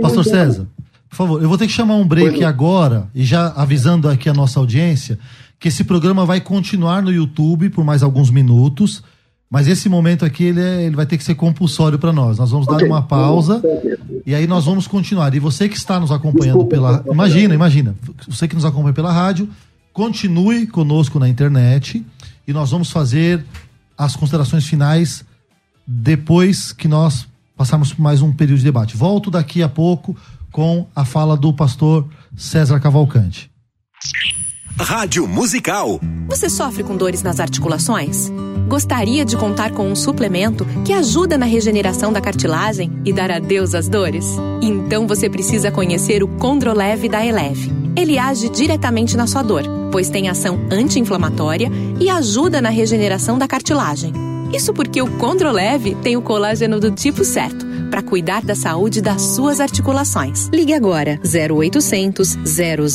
Pastor César, por favor, eu vou ter que chamar um break agora e já avisando aqui a nossa audiência que esse programa vai continuar no YouTube por mais alguns minutos. Mas esse momento aqui ele, é, ele vai ter que ser compulsório para nós. Nós vamos okay. dar uma pausa e aí nós vamos continuar. E você que está nos acompanhando pela. Imagina, imagina. Você que nos acompanha pela rádio, Continue conosco na internet e nós vamos fazer as considerações finais depois que nós passarmos por mais um período de debate. Volto daqui a pouco com a fala do pastor César Cavalcante. Rádio Musical. Você sofre com dores nas articulações? Gostaria de contar com um suplemento que ajuda na regeneração da cartilagem e dar adeus às dores? Então você precisa conhecer o Condroleve da Eleve. Ele age diretamente na sua dor, pois tem ação anti-inflamatória e ajuda na regeneração da cartilagem. Isso porque o Condroleve tem o colágeno do tipo certo para cuidar da saúde das suas articulações. Ligue agora 0800 000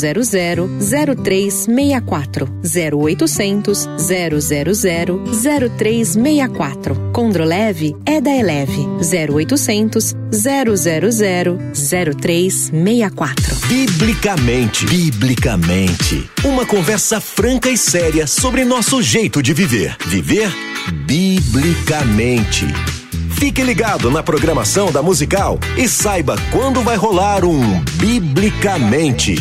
0364 0800 000 0364. Condroleve é da Eleve 0800 000 0364. Biblicamente, biblicamente. Uma conversa franca e séria sobre nosso jeito de viver. Viver biblicamente. Fique ligado na programação da Musical e saiba quando vai rolar um Biblicamente.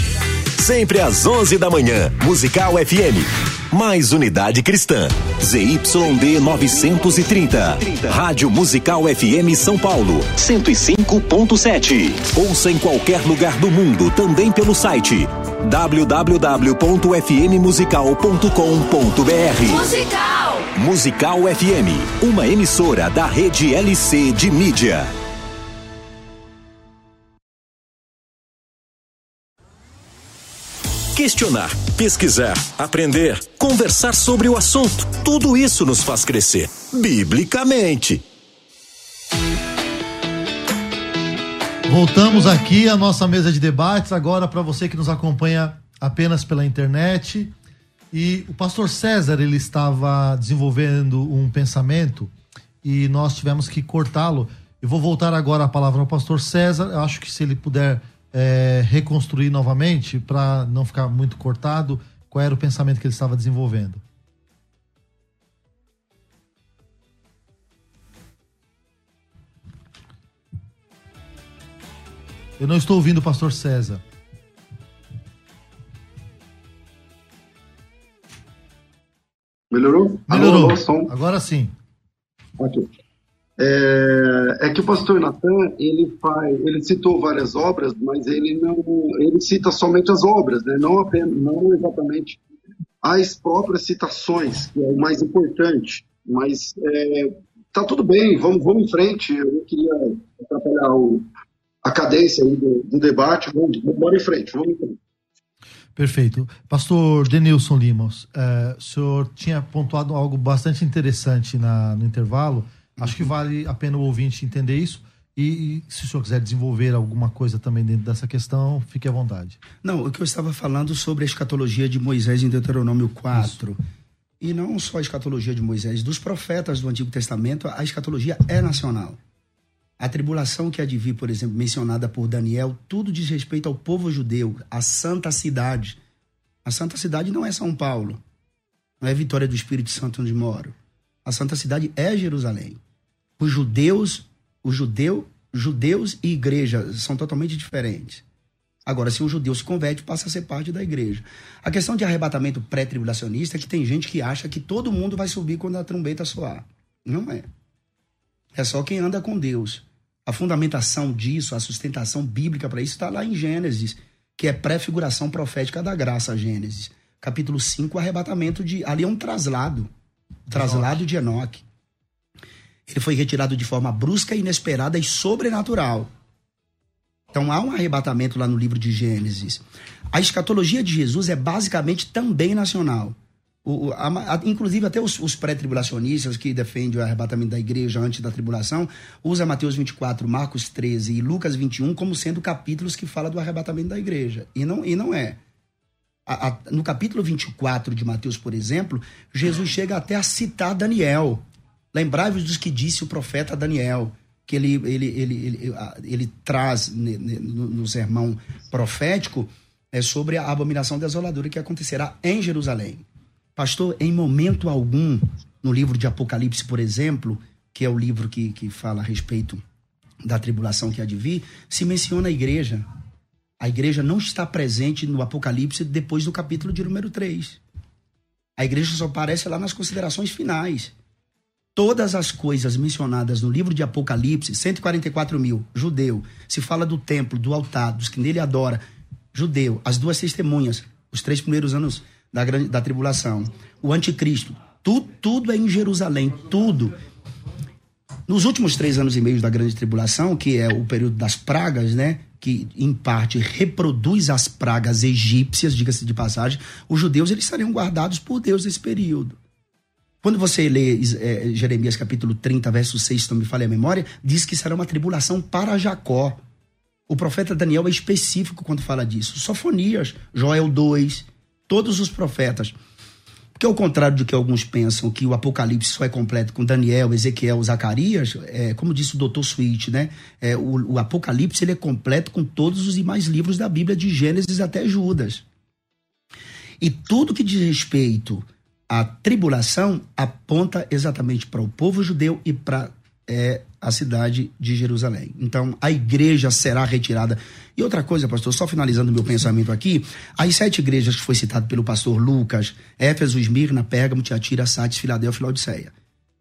Sempre às 11 da manhã, Musical FM. Mais unidade cristã. ZYD 930. Rádio Musical FM São Paulo. 105.7. Ouça em qualquer lugar do mundo, também pelo site www.fmmusical.com.br. Musical. Musical FM, uma emissora da rede LC de mídia. Questionar, pesquisar, aprender, conversar sobre o assunto. Tudo isso nos faz crescer. Biblicamente. Voltamos aqui à nossa mesa de debates, agora para você que nos acompanha apenas pela internet. E o pastor César, ele estava desenvolvendo um pensamento e nós tivemos que cortá-lo. Eu vou voltar agora a palavra ao pastor César. Eu acho que se ele puder é, reconstruir novamente, para não ficar muito cortado, qual era o pensamento que ele estava desenvolvendo. Eu não estou ouvindo o pastor César. Melhorou? Melhorou. Alô, som. Agora sim. Ok. É, é que o pastor Natan, ele faz, ele citou várias obras, mas ele não, ele cita somente as obras, né? Não apenas, não exatamente as próprias citações, que é o mais importante. Mas é, tá tudo bem, vamos, vamos em frente. Eu não queria atrapalhar o, a cadência do, do debate. Vamos, vamos em frente, vamos em frente. Perfeito. Pastor Denilson Limos, eh, o senhor tinha pontuado algo bastante interessante na, no intervalo. Acho que vale a pena o ouvinte entender isso. E, e se o senhor quiser desenvolver alguma coisa também dentro dessa questão, fique à vontade. Não, o que eu estava falando sobre a escatologia de Moisés em Deuteronômio 4. Isso. E não só a escatologia de Moisés, dos profetas do Antigo Testamento, a escatologia é nacional. A tribulação que há de vir, por exemplo, mencionada por Daniel, tudo diz respeito ao povo judeu, à santa cidade. A santa cidade não é São Paulo, não é Vitória do Espírito Santo onde moro. A santa cidade é Jerusalém. Os judeus, os judeu, judeus e igreja são totalmente diferentes. Agora, se um judeu se converte, passa a ser parte da igreja. A questão de arrebatamento pré-tribulacionista é que tem gente que acha que todo mundo vai subir quando a trombeta soar. Não é. É só quem anda com Deus. A fundamentação disso, a sustentação bíblica para isso está lá em Gênesis, que é pré-figuração profética da graça, Gênesis. Capítulo 5, arrebatamento de. Ali é um traslado. Traslado de Enoque. Ele foi retirado de forma brusca, inesperada e sobrenatural. Então há um arrebatamento lá no livro de Gênesis. A escatologia de Jesus é basicamente também nacional. O, a, a, inclusive, até os, os pré-tribulacionistas que defendem o arrebatamento da igreja antes da tribulação, usa Mateus 24, Marcos 13 e Lucas 21 como sendo capítulos que falam do arrebatamento da igreja. E não, e não é. A, no capítulo 24 de Mateus, por exemplo, Jesus chega até a citar Daniel. Lembrai-vos dos que disse o profeta Daniel, que ele, ele, ele, ele, ele traz no, sermão profético é sobre a abominação desoladora que acontecerá em Jerusalém. Pastor, em momento algum, no livro de Apocalipse, por exemplo, que é o livro que, que fala a respeito da tribulação que há de vir, se menciona a igreja. A igreja não está presente no Apocalipse depois do capítulo de número 3. A igreja só aparece lá nas considerações finais. Todas as coisas mencionadas no livro de Apocalipse, 144 mil, judeu, se fala do templo, do altar, dos que nele adora, judeu, as duas testemunhas, os três primeiros anos da, grande, da tribulação, o anticristo, tudo, tudo é em Jerusalém, tudo. Nos últimos três anos e meio da grande tribulação, que é o período das pragas, né? Que em parte reproduz as pragas egípcias, diga-se de passagem, os judeus eles estariam guardados por Deus nesse período. Quando você lê é, Jeremias capítulo 30, verso 6, se não me falha a memória, diz que será uma tribulação para Jacó. O profeta Daniel é específico quando fala disso. Sofonias, Joel 2, todos os profetas. Porque ao contrário do que alguns pensam, que o Apocalipse só é completo com Daniel, Ezequiel, Zacarias, é, como disse o Dr. Sweet, né? É, o, o, Apocalipse ele é completo com todos os demais livros da Bíblia, de Gênesis até Judas. E tudo que diz respeito à tribulação aponta exatamente para o povo judeu e para é, a cidade de Jerusalém. Então, a igreja será retirada. E outra coisa, pastor, só finalizando meu pensamento aqui, as sete igrejas que foi citado pelo pastor Lucas, Éfeso, Esmirna, Pérgamo, Tiatira, Sardes, Filadélfia e Laodiceia,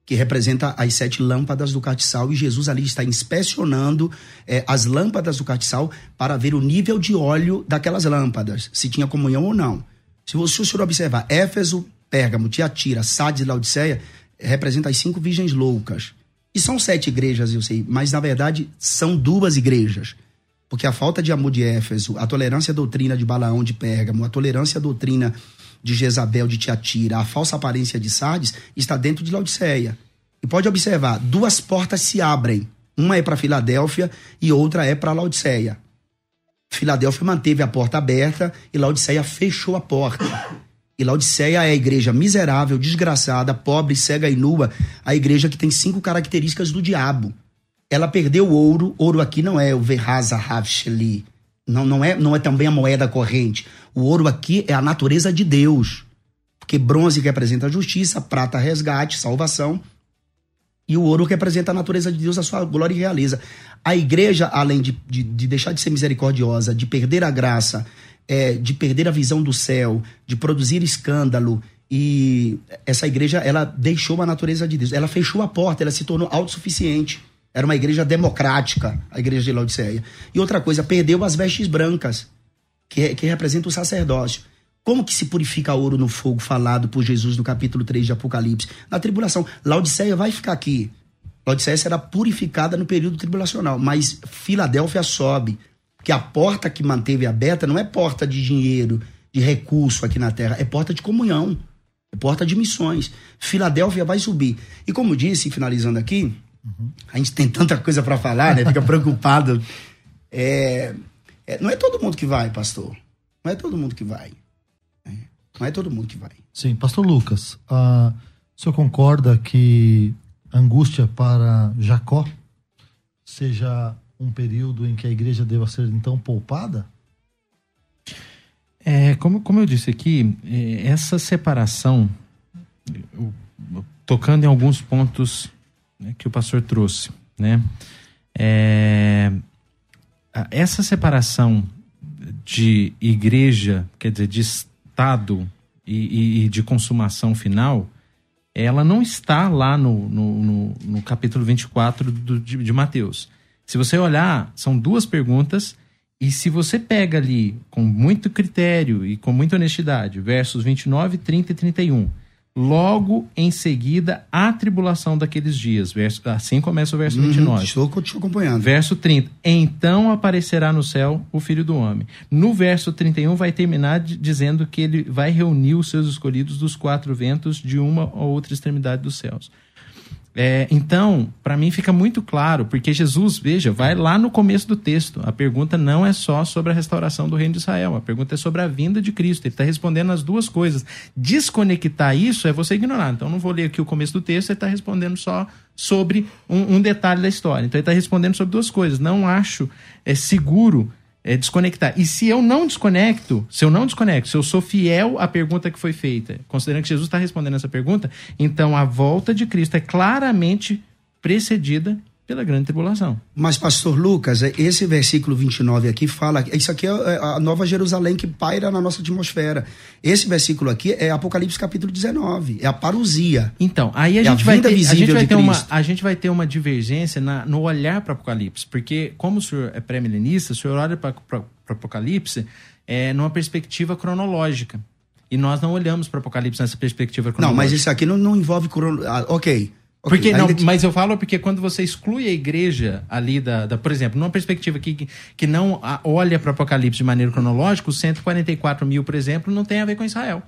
que representa as sete lâmpadas do castiçal, e Jesus ali está inspecionando é, as lâmpadas do castiçal para ver o nível de óleo daquelas lâmpadas, se tinha comunhão ou não. Se o senhor observar, Éfeso, Pérgamo, Tiatira, Sardes e Laodiceia, representa as cinco virgens loucas e são sete igrejas, eu sei, mas na verdade são duas igrejas. Porque a falta de amor de Éfeso, a tolerância à doutrina de Balaão de Pérgamo, a tolerância à doutrina de Jezabel de Tiatira, a falsa aparência de Sardes, está dentro de Laodiceia. E pode observar, duas portas se abrem. Uma é para Filadélfia e outra é para Laodiceia. Filadélfia manteve a porta aberta e Laodiceia fechou a porta. E Laodiceia é a igreja miserável, desgraçada, pobre, cega e nua, a igreja que tem cinco características do diabo. Ela perdeu o ouro, ouro aqui não é o Verraza Havsheli, não, não, é, não é também a moeda corrente. O ouro aqui é a natureza de Deus. Porque bronze representa a justiça, prata resgate, salvação, e o ouro representa a natureza de Deus, a sua glória e realeza. A igreja, além de, de, de deixar de ser misericordiosa, de perder a graça, é, de perder a visão do céu, de produzir escândalo. E essa igreja, ela deixou a natureza de Deus. Ela fechou a porta, ela se tornou autossuficiente. Era uma igreja democrática, a igreja de Laodiceia. E outra coisa, perdeu as vestes brancas, que, que representa o sacerdócio. Como que se purifica ouro no fogo falado por Jesus no capítulo 3 de Apocalipse? Na tribulação. Laodiceia vai ficar aqui. Laodiceia será purificada no período tribulacional, mas Filadélfia sobe. Que a porta que manteve aberta não é porta de dinheiro, de recurso aqui na terra, é porta de comunhão, é porta de missões. Filadélfia vai subir. E como disse, finalizando aqui, uhum. a gente tem tanta coisa para falar, né? Fica preocupado. É, é, não é todo mundo que vai, pastor. Não é todo mundo que vai. É, não é todo mundo que vai. Sim, pastor Lucas, uh, o senhor concorda que angústia para Jacó seja um período em que a igreja deva ser então poupada? É, como, como eu disse aqui, é, essa separação, tocando em alguns pontos né, que o pastor trouxe, né? É, essa separação de igreja, quer dizer, de Estado e, e, de consumação final, ela não está lá no, no, no, no capítulo 24 do, de, de Mateus. Se você olhar, são duas perguntas, e se você pega ali com muito critério e com muita honestidade, versos 29, 30 e 31, logo em seguida a tribulação daqueles dias, verso, assim começa o verso uhum, 29. Estou, estou acompanhando. Verso 30, então aparecerá no céu o Filho do Homem. No verso 31 vai terminar dizendo que ele vai reunir os seus escolhidos dos quatro ventos de uma ou outra extremidade dos céus. É, então, para mim fica muito claro, porque Jesus, veja, vai lá no começo do texto. A pergunta não é só sobre a restauração do reino de Israel, a pergunta é sobre a vinda de Cristo. Ele está respondendo as duas coisas. Desconectar isso é você ignorar. Então, não vou ler aqui o começo do texto, ele está respondendo só sobre um, um, detalhe da história. Então, ele está respondendo sobre duas coisas. Não acho é, seguro é, desconectar. E se eu não desconecto, se eu não desconecto, se eu sou fiel à pergunta que foi feita, considerando que Jesus está respondendo essa pergunta, então a volta de Cristo é claramente precedida pela grande tribulação. Mas, pastor Lucas, é, esse versículo 29 aqui fala, isso aqui é, é a nova Jerusalém que paira na nossa atmosfera. Esse versículo aqui é Apocalipse capítulo 19, é a parousia. Então, aí a, é gente, a vai ter, a gente vai ter uma a gente vai ter uma divergência na, no olhar para Apocalipse, porque como o senhor é pré-milenista, o senhor olha para Apocalipse é, numa perspectiva cronológica. E nós não olhamos para Apocalipse nessa perspectiva cronológica. Não, mas isso aqui não, não envolve crono... Ah, ok. Porque, não, que... Mas eu falo porque quando você exclui a igreja ali da, da por exemplo, numa perspectiva que, que não olha para o Apocalipse de maneira cronológica, os 144 mil, por exemplo, não tem a ver com Israel.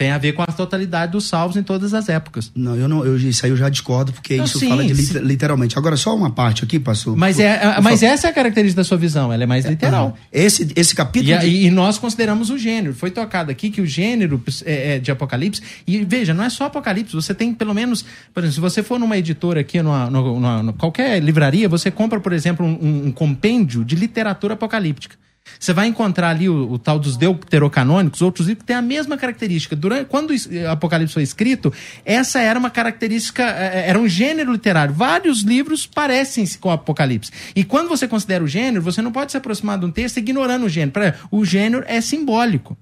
Tem a ver com a totalidade dos salvos em todas as épocas. Não, eu não, eu, isso aí eu já discordo, porque Não, isso sim, fala de literalmente. Agora, só uma parte aqui, pastor. Mas, Por- é, por mas favor. essa é a característica da sua visão, ela é mais literal. Esse, esse capítulo. E, de- e nós consideramos o gênero. Foi tocado aqui que o gênero é, é, de Apocalipse. E veja, não é só Apocalipse. Você tem pelo menos. Por exemplo, se você for numa editora aqui, numa- numa- numa- qualquer livraria, você compra, por exemplo, um, um compêndio de literatura apocalíptica. Você vai encontrar ali o, o tal dos deuterocanônicos, outros livros que têm a mesma característica. Durante, quando o Apocalipse foi escrito, essa era uma característica, eh, era um gênero literário. Vários livros parecem-se com o Apocalipse. E quando você considera o gênero, você não pode se aproximar de um texto ignorando o gênero. Pra- O gênero é simbólico.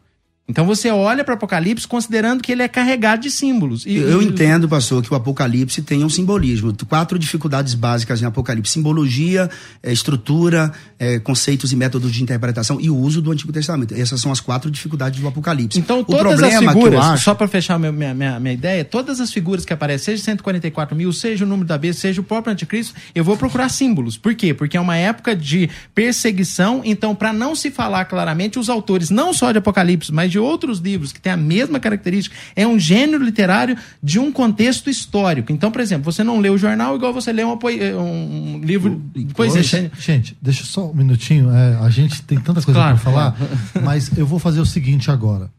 Então você olha para o Apocalipse considerando que ele é carregado de símbolos. E- Eu entendo, pastor, que o Apocalipse tem um simbolismo. Quatro dificuldades básicas em Apocalipse: simbologia, eh, estrutura, eh, conceitos e métodos de interpretação e o uso do Antigo Testamento. Essas são as quatro dificuldades do Apocalipse. Então, o todas as problema que eu figuras, acho. só para fechar minha, minha, minha ideia, todas as figuras que aparecem, seja 144 mil, seja o número da besta, seja o próprio anticristo, eu vou procurar símbolos. Por quê? Porque é uma época de perseguição, então, para não se falar claramente, os autores, não só de Apocalipse, mas de outros livros que têm a mesma característica, é um gênero literário de um contexto histórico. Então, por exemplo, você não lê o jornal igual você lê uma um livro de poesia. Gente, gente, deixa só um minutinho. é, a gente tem tanta coisa Claro, para falar, mas eu vou fazer o seguinte agora.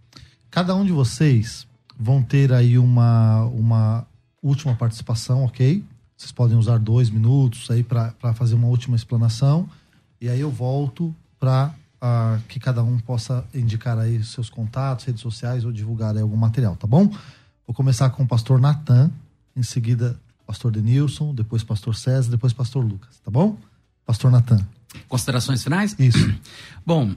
Cada um de vocês vão ter aí uma, uma última participação, ok? Vocês podem usar dois minutos aí para fazer uma última explanação. E aí eu volto para que cada um possa indicar aí seus contatos, redes sociais ou divulgar aí algum material, tá bom? Vou começar com o pastor Natan, em seguida pastor Denilson, depois pastor César, depois pastor Lucas, tá bom? Pastor Natan. Considerações finais? Isso. [clears throat] Bom,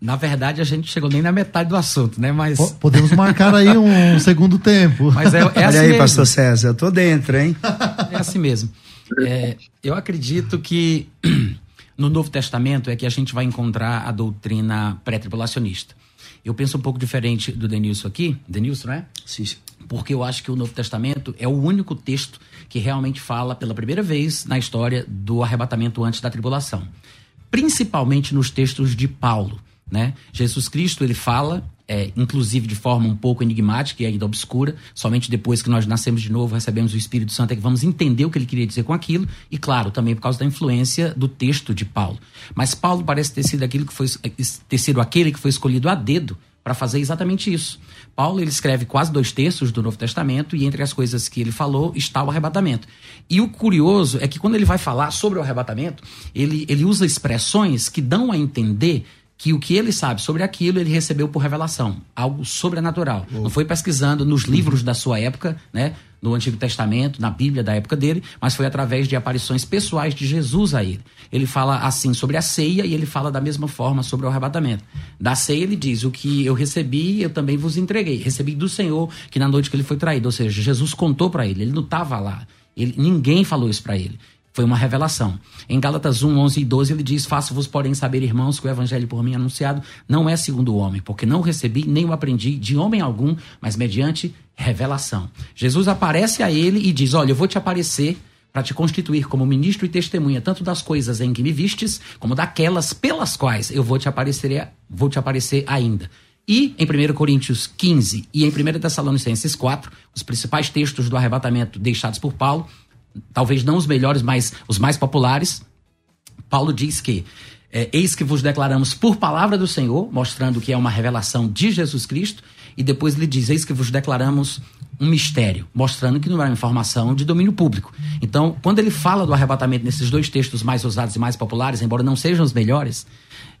na verdade a gente chegou nem na metade do assunto, né? Mas, Po- Podemos marcar aí um [laughs] segundo tempo. mas é, é Olha assim aí, mesmo. pastor César, eu tô dentro, hein? É assim mesmo. É, eu acredito que [clears throat] no Novo Testamento é que a gente vai encontrar a doutrina pré-tribulacionista. Eu penso um pouco diferente do Denilson aqui. Denilson, não é? Sim, sim. Porque eu acho que o Novo Testamento é o único texto que realmente fala pela primeira vez na história do arrebatamento antes da tribulação. Principalmente nos textos de Paulo. Né? Jesus Cristo ele fala, é, inclusive de forma um pouco enigmática e ainda obscura, somente depois que nós nascemos de novo, recebemos o Espírito Santo, é que vamos entender o que ele queria dizer com aquilo, e claro, também por causa da influência do texto de Paulo. Mas Paulo parece ter sido, aquilo que foi, ter sido aquele que foi escolhido a dedo para fazer exatamente isso. Paulo ele escreve quase dois terços do Novo Testamento e entre as coisas que ele falou está o arrebatamento. E o curioso é que quando ele vai falar sobre o arrebatamento, ele, ele usa expressões que dão a entender que o que ele sabe sobre aquilo ele recebeu por revelação, algo sobrenatural. Não foi pesquisando nos livros da sua época, né, no Antigo Testamento, na Bíblia da época dele, mas foi através de aparições pessoais de Jesus a ele. Ele fala assim sobre a ceia e ele fala da mesma forma sobre o arrebatamento. Da ceia ele diz: "O que eu recebi, eu também vos entreguei. Recebi do Senhor que na noite que ele foi traído", ou seja, Jesus contou para ele, ele não estava lá. Ele, ninguém falou isso para ele. Foi uma revelação. Em Gálatas 1, 11 e 12, ele diz: Faço-vos, porém, saber, irmãos, que o evangelho por mim anunciado não é segundo o homem, porque não recebi nem o aprendi de homem algum, mas mediante revelação. Jesus aparece a ele e diz: Olha, eu vou te aparecer para te constituir como ministro e testemunha tanto das coisas em que me vistes, como daquelas pelas quais eu vou te aparecer, vou te aparecer ainda. E em 1 Coríntios 15 e em 1 Tessalonicenses 4, os principais textos do arrebatamento deixados por Paulo, talvez não os melhores, mas os mais populares, Paulo diz que é, eis que vos declaramos por palavra do Senhor, mostrando que é uma revelação de Jesus Cristo, e depois ele diz: eis que vos declaramos um mistério, mostrando que não é uma informação de domínio público. Então, quando ele fala do arrebatamento nesses dois textos mais usados e mais populares, embora não sejam os melhores,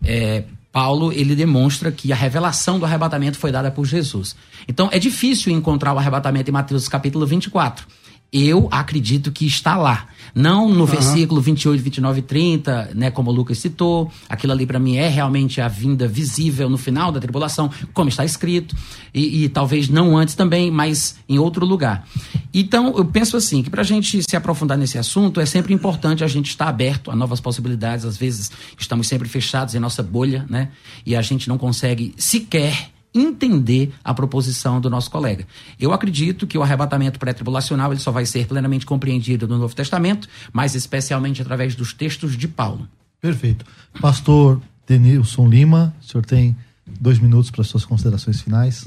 é, Paulo ele demonstra que a revelação do arrebatamento foi dada por Jesus. Então, é difícil encontrar o arrebatamento em Mateus capítulo 24. Eu acredito que está lá. Não no versículo 28, 29 e 30, né, como o Lucas citou. Aquilo ali para mim é realmente a vinda visível no final da tribulação, como está escrito. E, e talvez não antes também, mas em outro lugar. Então, eu penso assim, que para a gente se aprofundar nesse assunto, é sempre importante a gente estar aberto a novas possibilidades. Às vezes, estamos sempre fechados em nossa bolha, né? E a gente não consegue sequer entender a proposição do nosso colega. Eu acredito que o arrebatamento pré-tribulacional ele só vai ser plenamente compreendido no Novo Testamento, mas especialmente através dos textos de Paulo. Perfeito. Pastor Denilson Lima, o senhor tem dois minutos para suas considerações finais.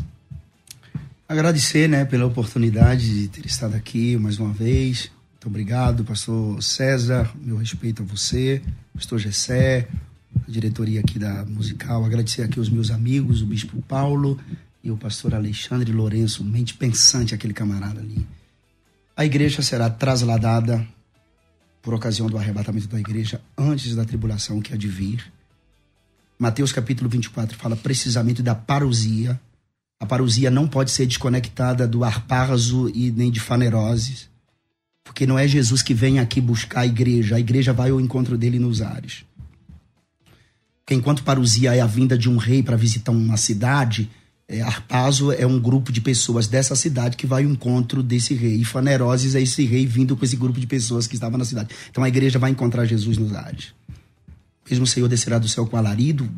Agradecer, né, pela oportunidade de ter estado aqui mais uma vez. Muito obrigado, pastor César, meu respeito a você, pastor Gessé, a diretoria aqui da musical. Agradecer aqui os meus amigos, o bispo Paulo e o pastor Alexandre Lourenço, mente pensante, aquele camarada ali. A igreja será trasladada por ocasião do arrebatamento da igreja antes da tribulação que há de vir. Mateus capítulo 24 fala precisamente da parousia, a parousia não pode ser desconectada do arparzo e nem de faneroses. Porque não é Jesus que vem aqui buscar a igreja, a igreja vai ao encontro dele nos ares. Porque enquanto parousia é a vinda de um rei para visitar uma cidade, é, arpazo é um grupo de pessoas dessa cidade que vai ao encontro desse rei. E faneroses é esse rei vindo com esse grupo de pessoas que estava na cidade. Então a igreja vai encontrar Jesus nos ares. Mesmo o Senhor descerá do céu com alarido,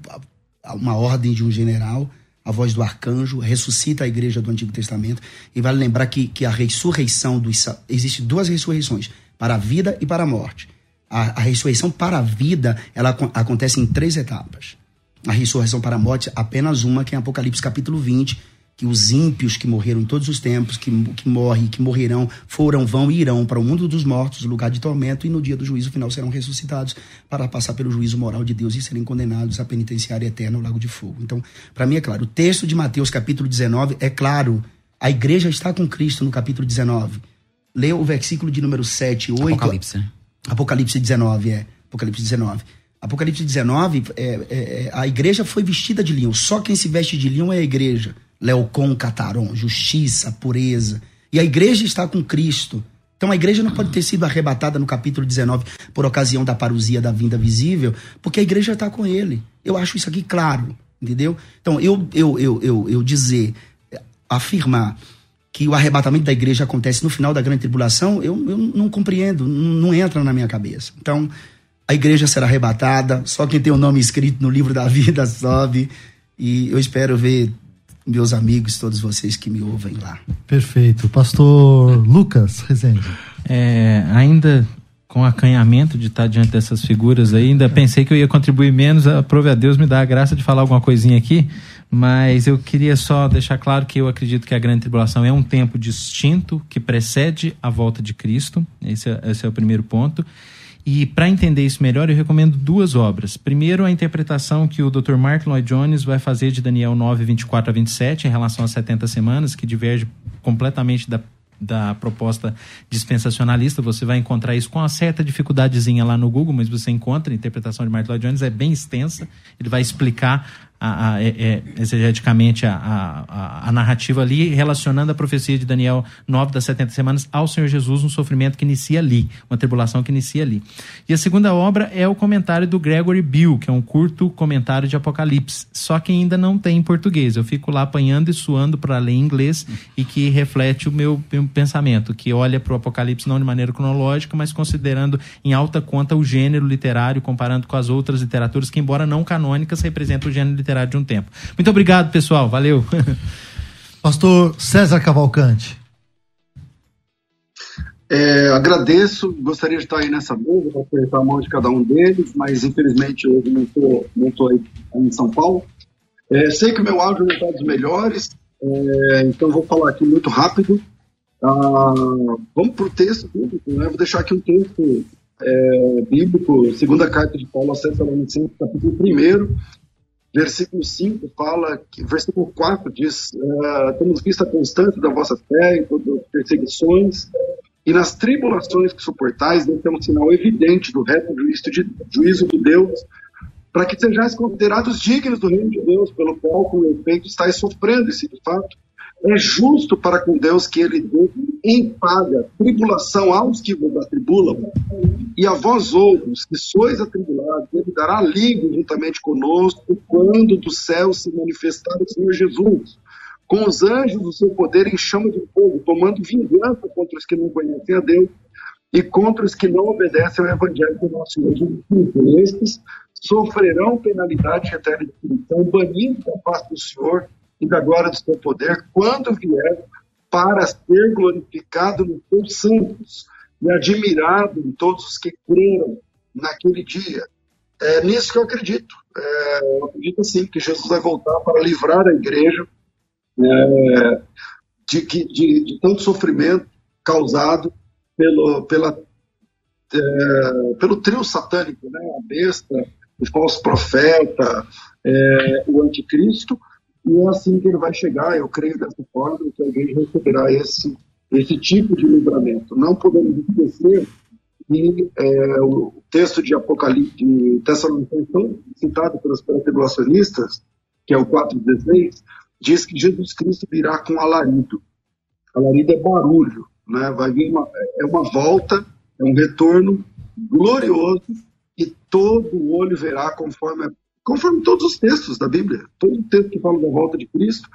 uma ordem de um general a voz do arcanjo, ressuscita a igreja do Antigo Testamento. E vale lembrar que, que a ressurreição dos. Existe duas ressurreições, para a vida e para a morte. A, a ressurreição para a vida, ela acontece em três etapas. A ressurreição para a morte, apenas uma, que é Apocalipse capítulo 20, que os ímpios que morreram em todos os tempos, que, que morrem, que morrerão, foram, vão e irão para o mundo dos mortos, lugar de tormento, e no dia do juízo final serão ressuscitados para passar pelo juízo moral de Deus e serem condenados à penitenciária eterna, ao lago de fogo. Então, para mim é claro, o texto de Mateus capítulo 19 é claro, a igreja está com Cristo no capítulo 19. Lê o versículo de número 7 e 8. Apocalipse. Apocalipse 19, é. Apocalipse 19. Apocalipse 19, é, é, é, a igreja foi vestida de linho. Só quem se veste de linho é a igreja. Leocon, Cataron, justiça, pureza. E a igreja está com Cristo. Então a igreja não pode ter sido arrebatada no capítulo 19 por ocasião da parousia da vinda visível, porque a igreja está com ele. Eu acho isso aqui claro, entendeu? Então eu, eu, eu, eu, eu dizer, afirmar que o arrebatamento da igreja acontece no final da grande tribulação, eu, eu não compreendo, não, entra na minha cabeça. Então a igreja será arrebatada, só quem tem o nome escrito no livro da [laughs] vida sobe. E eu espero ver meus amigos, todos vocês que me ouvem lá. Perfeito. Pastor Lucas Rezende. É, ainda com acanhamento de estar diante dessas figuras aí, ainda pensei que eu ia contribuir menos, aprove a Deus me dá a graça de falar alguma coisinha aqui, mas eu queria só deixar claro que eu acredito que a grande tribulação é um tempo distinto que precede a volta de Cristo, esse é, esse é o primeiro ponto, e para entender isso melhor, eu recomendo duas obras. Primeiro, a interpretação que o Dr. Martin Lloyd Jones vai fazer de Daniel 9, 24 a 27, em relação às 70 semanas, que diverge completamente da da proposta dispensacionalista, você vai encontrar isso com uma certa dificuldadezinha lá no Google, mas você encontra, a interpretação de Martin Lloyd Jones é bem extensa, ele vai explicar a, a, é, é, exegeticamente a, a, a, narrativa ali, relacionando a profecia de Daniel 9 das 70 semanas ao Senhor Jesus, um sofrimento que inicia ali, uma tribulação que inicia ali. E a segunda obra é o comentário do Gregory Bill, que é um curto comentário de Apocalipse, só que ainda não tem em português. Eu fico lá apanhando e suando para ler em inglês e que reflete o meu, meu pensamento, que olha para o Apocalipse não de maneira cronológica, mas considerando em alta conta o gênero literário, comparando com as outras literaturas que, embora não canônicas, representam o gênero literário de um tempo. Muito obrigado, pessoal. Valeu. [laughs] Pastor César Cavalcante. É, agradeço, gostaria de estar aí nessa mesa para apertar a mão de cada um deles, mas infelizmente hoje não estou não tô aí em São Paulo. É, sei que o meu áudio não está dos melhores, é, então vou falar aqui muito rápido. Ah, vamos para o texto bíblico, né? Vou deixar aqui um texto é, bíblico, segunda carta de Paulo aos Tessalonicenses, capítulo 1, Versículo 5 fala, que, versículo 4 diz: uh, Temos visto a constância da vossa fé em todas as perseguições, e nas tribulações que suportais, deve ter um sinal evidente do reto juízo de, juízo de Deus, para que sejais considerados dignos do reino de Deus, pelo qual, com efeito, estáis sofrendo, e se de fato é justo para com Deus que ele dê em paga tribulação aos que vos atribulam, e a vós outros que sois atribulados, ele dará alívio juntamente conosco quando do céu se manifestar o Senhor Jesus, com os anjos do seu poder em chama de fogo, tomando vingança contra os que não conhecem a Deus e contra os que não obedecem ao Evangelho do nosso Senhor Jesus. Estes sofrerão penalidade eterna de punição, banidos da face do Senhor da glória do seu poder, quando vier para ser glorificado nos seus santos e admirado em todos os que creram naquele dia. É nisso que eu acredito. É, eu acredito sim que Jesus vai voltar para livrar a igreja é, de, que, de, de tanto sofrimento causado pelo, pela, é, pelo trio satânico, né? a besta, o falso profeta, é, o anticristo, e é assim que ele vai chegar, eu creio dessa forma, que alguém receberá esse, esse tipo de livramento. Não podemos esquecer que é, o texto de Apocalipse, de Tessalonicenses, citado pelos tribulacionistas, que é o 4,16, diz que Jesus Cristo virá com alarido. Alarido é barulho, né? vai vir uma, é uma volta, é um retorno glorioso e todo olho verá conforme, conforme todos os textos da Bíblia. Todo texto que fala da volta de Cristo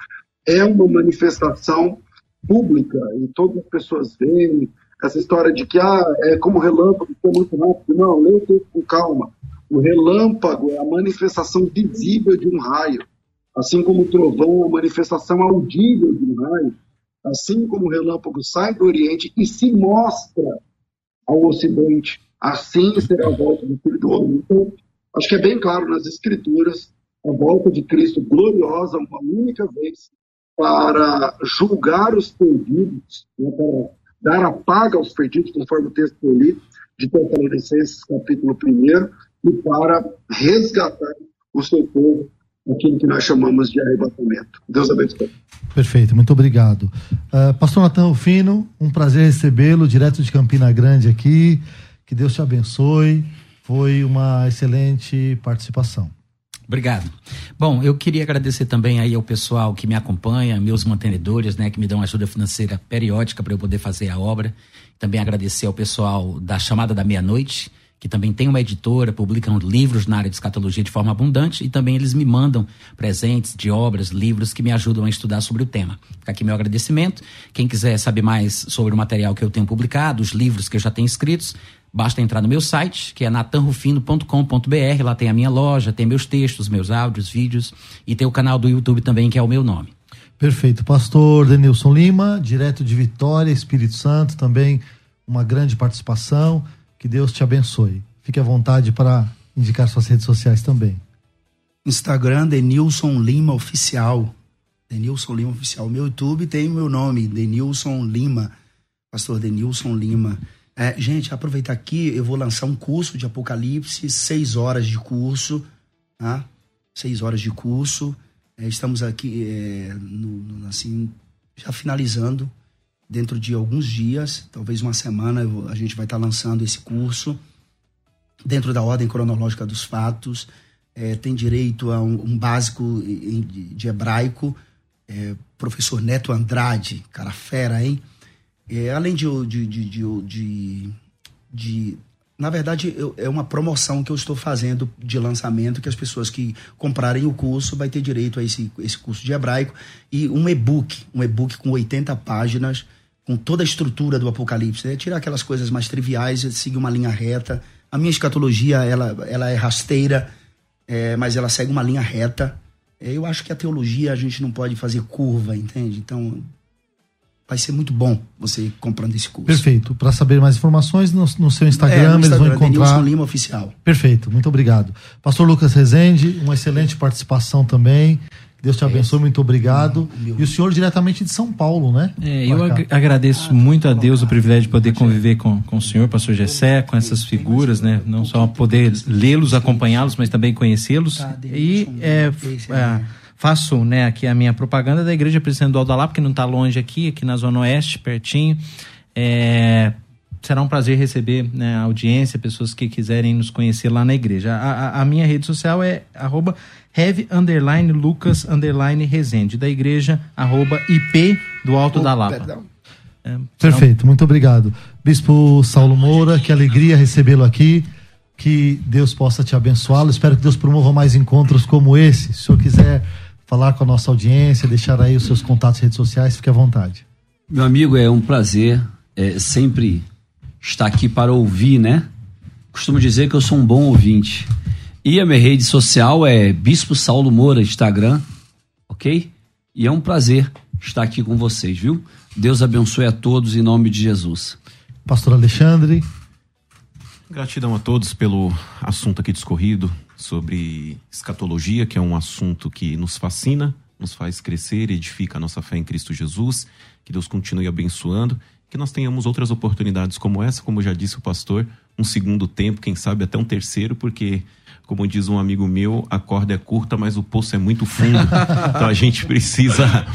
é uma manifestação pública e todas as pessoas veem essa história de que ah, é como relâmpago, é muito rápido. Não, lê o texto com calma. O relâmpago é a manifestação visível de um raio, assim como o trovão é a manifestação audível de um raio, assim como o relâmpago sai do Oriente e se mostra ao Ocidente, assim será a volta do Filho do Homem. Então, acho que é bem claro nas Escrituras a volta de Cristo gloriosa uma única vez para julgar os perdidos, né, para dar a paga aos perdidos, conforme o texto que eu li, de Tessalonicenses, capítulo 1, e para resgatar o seu povo, aquilo que nós chamamos de arrebatamento. Deus abençoe. Perfeito, muito obrigado. Uh, Pastor Natan Rufino, um prazer recebê-lo direto de Campina Grande aqui. Que Deus te abençoe. Foi uma excelente participação. Obrigado. Bom, eu queria agradecer também aí ao pessoal que me acompanha, meus mantenedores, né, que me dão ajuda financeira periódica para eu poder fazer a obra. Também agradecer ao pessoal da Chamada da Meia-Noite, que também tem uma editora, publicam livros na área de escatologia de forma abundante e também eles me mandam presentes de obras, livros que me ajudam a estudar sobre o tema. Fica aqui meu agradecimento. Quem quiser saber mais sobre o material que eu tenho publicado, os livros que eu já tenho escritos, Basta entrar no meu site, que é natanrufino.com.br. Lá tem a minha loja, tem meus textos, meus áudios, vídeos e tem o canal do YouTube também, que é o meu nome. Perfeito. Pastor Denilson Lima, direto de Vitória, Espírito Santo, também uma grande participação. Que Deus te abençoe. Fique à vontade para indicar suas redes sociais também. Instagram, Denilson Lima Oficial. Denilson Lima Oficial. Meu YouTube tem meu nome, Denilson Lima. Pastor Denilson Lima. É, gente, aproveitar aqui, eu vou lançar um curso de Apocalipse, seis horas de curso, tá? Seis horas de curso. É, estamos aqui, é, no, no, assim, já finalizando. Dentro de alguns dias, talvez uma semana, eu, a gente vai estar lançando esse curso. Dentro da ordem cronológica dos fatos. É, tem direito a um, um básico de, de hebraico. É, professor Neto Andrade, cara fera, hein? É, além de, de, de, de, de na verdade, eu, é uma promoção que eu estou fazendo de lançamento, que as pessoas que comprarem o curso vai ter direito a esse, esse curso de hebraico e um e-book, um e-book com 80 páginas, com toda a estrutura do Apocalipse. É tirar aquelas coisas mais triviais, seguir uma linha reta. A minha escatologia, ela, ela é rasteira, é, mas ela segue uma linha reta. É, eu acho que a teologia a gente não pode fazer curva, entende? Então, vai ser muito bom você comprando esse curso. Perfeito. Para saber mais informações, no, no seu Instagram, é, no Instagram, eles vão encontrar. Denilson Lima Oficial. Perfeito, muito obrigado. Pastor Lucas Rezende, uma excelente participação também. Deus te abençoe, muito obrigado. E o senhor diretamente de São Paulo, né? É, eu ag agradeço muito a Deus o privilégio de poder conviver com, com o senhor, pastor Gessé, com essas figuras, né? Não só poder lê-los, acompanhá-los, mas também conhecê-los. Tá, e é, é, faço né, aqui a minha propaganda da Igreja Presidente do Aldalá, porque não está longe aqui, aqui na Zona Oeste, pertinho. É, será um prazer receber né, a audiência, pessoas que quiserem nos conhecer lá na igreja. A, a, a minha rede social é arroba heavy underline Lucas underline Resende, da igreja arroba IP do Alto oh, da Lapa. É, Perfeito, muito obrigado. Bispo Saulo Moura, que alegria recebê-lo aqui. Que Deus possa te abençoá-lo. Espero que Deus promova mais encontros como esse. Se o senhor quiser falar com a nossa audiência, deixar aí os seus contatos redes sociais, fique à vontade. Meu amigo, é um prazer é, sempre estar aqui para ouvir, né? Costumo dizer que eu sou um bom ouvinte. E a minha rede social é Bispo Saulo Moura, Instagram, ok? E é um prazer estar aqui com vocês, viu? Deus abençoe a todos em nome de Jesus. Pastor Alexandre. Gratidão a todos pelo assunto aqui discorrido sobre escatologia, que é um assunto que nos fascina, nos faz crescer, edifica a nossa fé em Cristo Jesus. Que Deus continue abençoando, que nós tenhamos outras oportunidades como essa, como já disse o pastor, um segundo tempo, quem sabe até um terceiro, porque como diz um amigo meu, a corda é curta, mas o poço é muito fundo. [laughs] então a gente precisa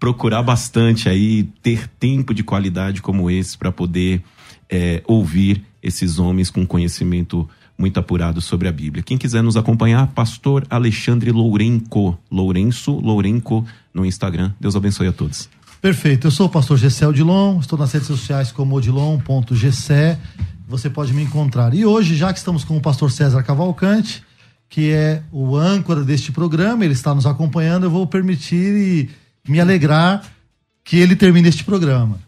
procurar bastante aí, ter tempo de qualidade como esse para poder é, ouvir esses homens com conhecimento muito apurado sobre a Bíblia. Quem quiser nos acompanhar, Pastor Alexandre Lourenco, Lourenço Lourenco no Instagram. Deus abençoe a todos. Perfeito. Eu sou o pastor Gessé Odilon, estou nas redes sociais como odilon.gessé. Você pode me encontrar. E hoje, já que estamos com o pastor César Cavalcante, que é o âncora deste programa, ele está nos acompanhando, eu vou permitir e me alegrar que ele termine este programa.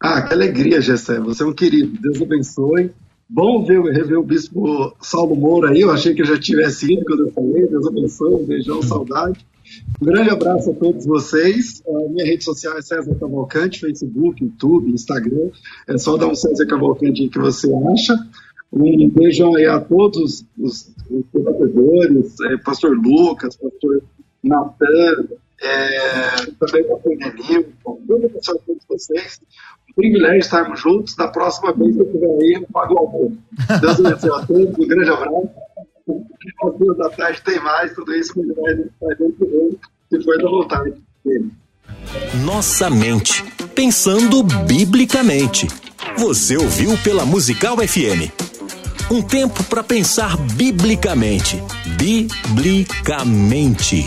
Ah, que alegria, Gessé. Você é um querido. Deus abençoe. Bom ver, rever o bispo Saulo Moura aí. Eu achei que já tivesse ido quando eu falei. Deus abençoe. Um beijão, saudade. Um grande abraço a todos vocês. A minha rede social é César Cavalcante, Facebook, YouTube, Instagram. É só dar um César Cavalcante que você acha. Um beijão aí a todos os, os debatedores, é, pastor Lucas, pastor Natan, é, também pastor Denil, grande abraço a todos vocês. Privilégio estarmos juntos. Da próxima vez que eu estiver aí, eu pago o almoço. Deus abençoe a todos. Um grande abraço às duas da tarde tem mais, tudo isso com dele, se for da vontade dele. Nossa mente, pensando biblicamente. Você ouviu pela Musical FM. Um tempo para pensar biblicamente. Biblicamente.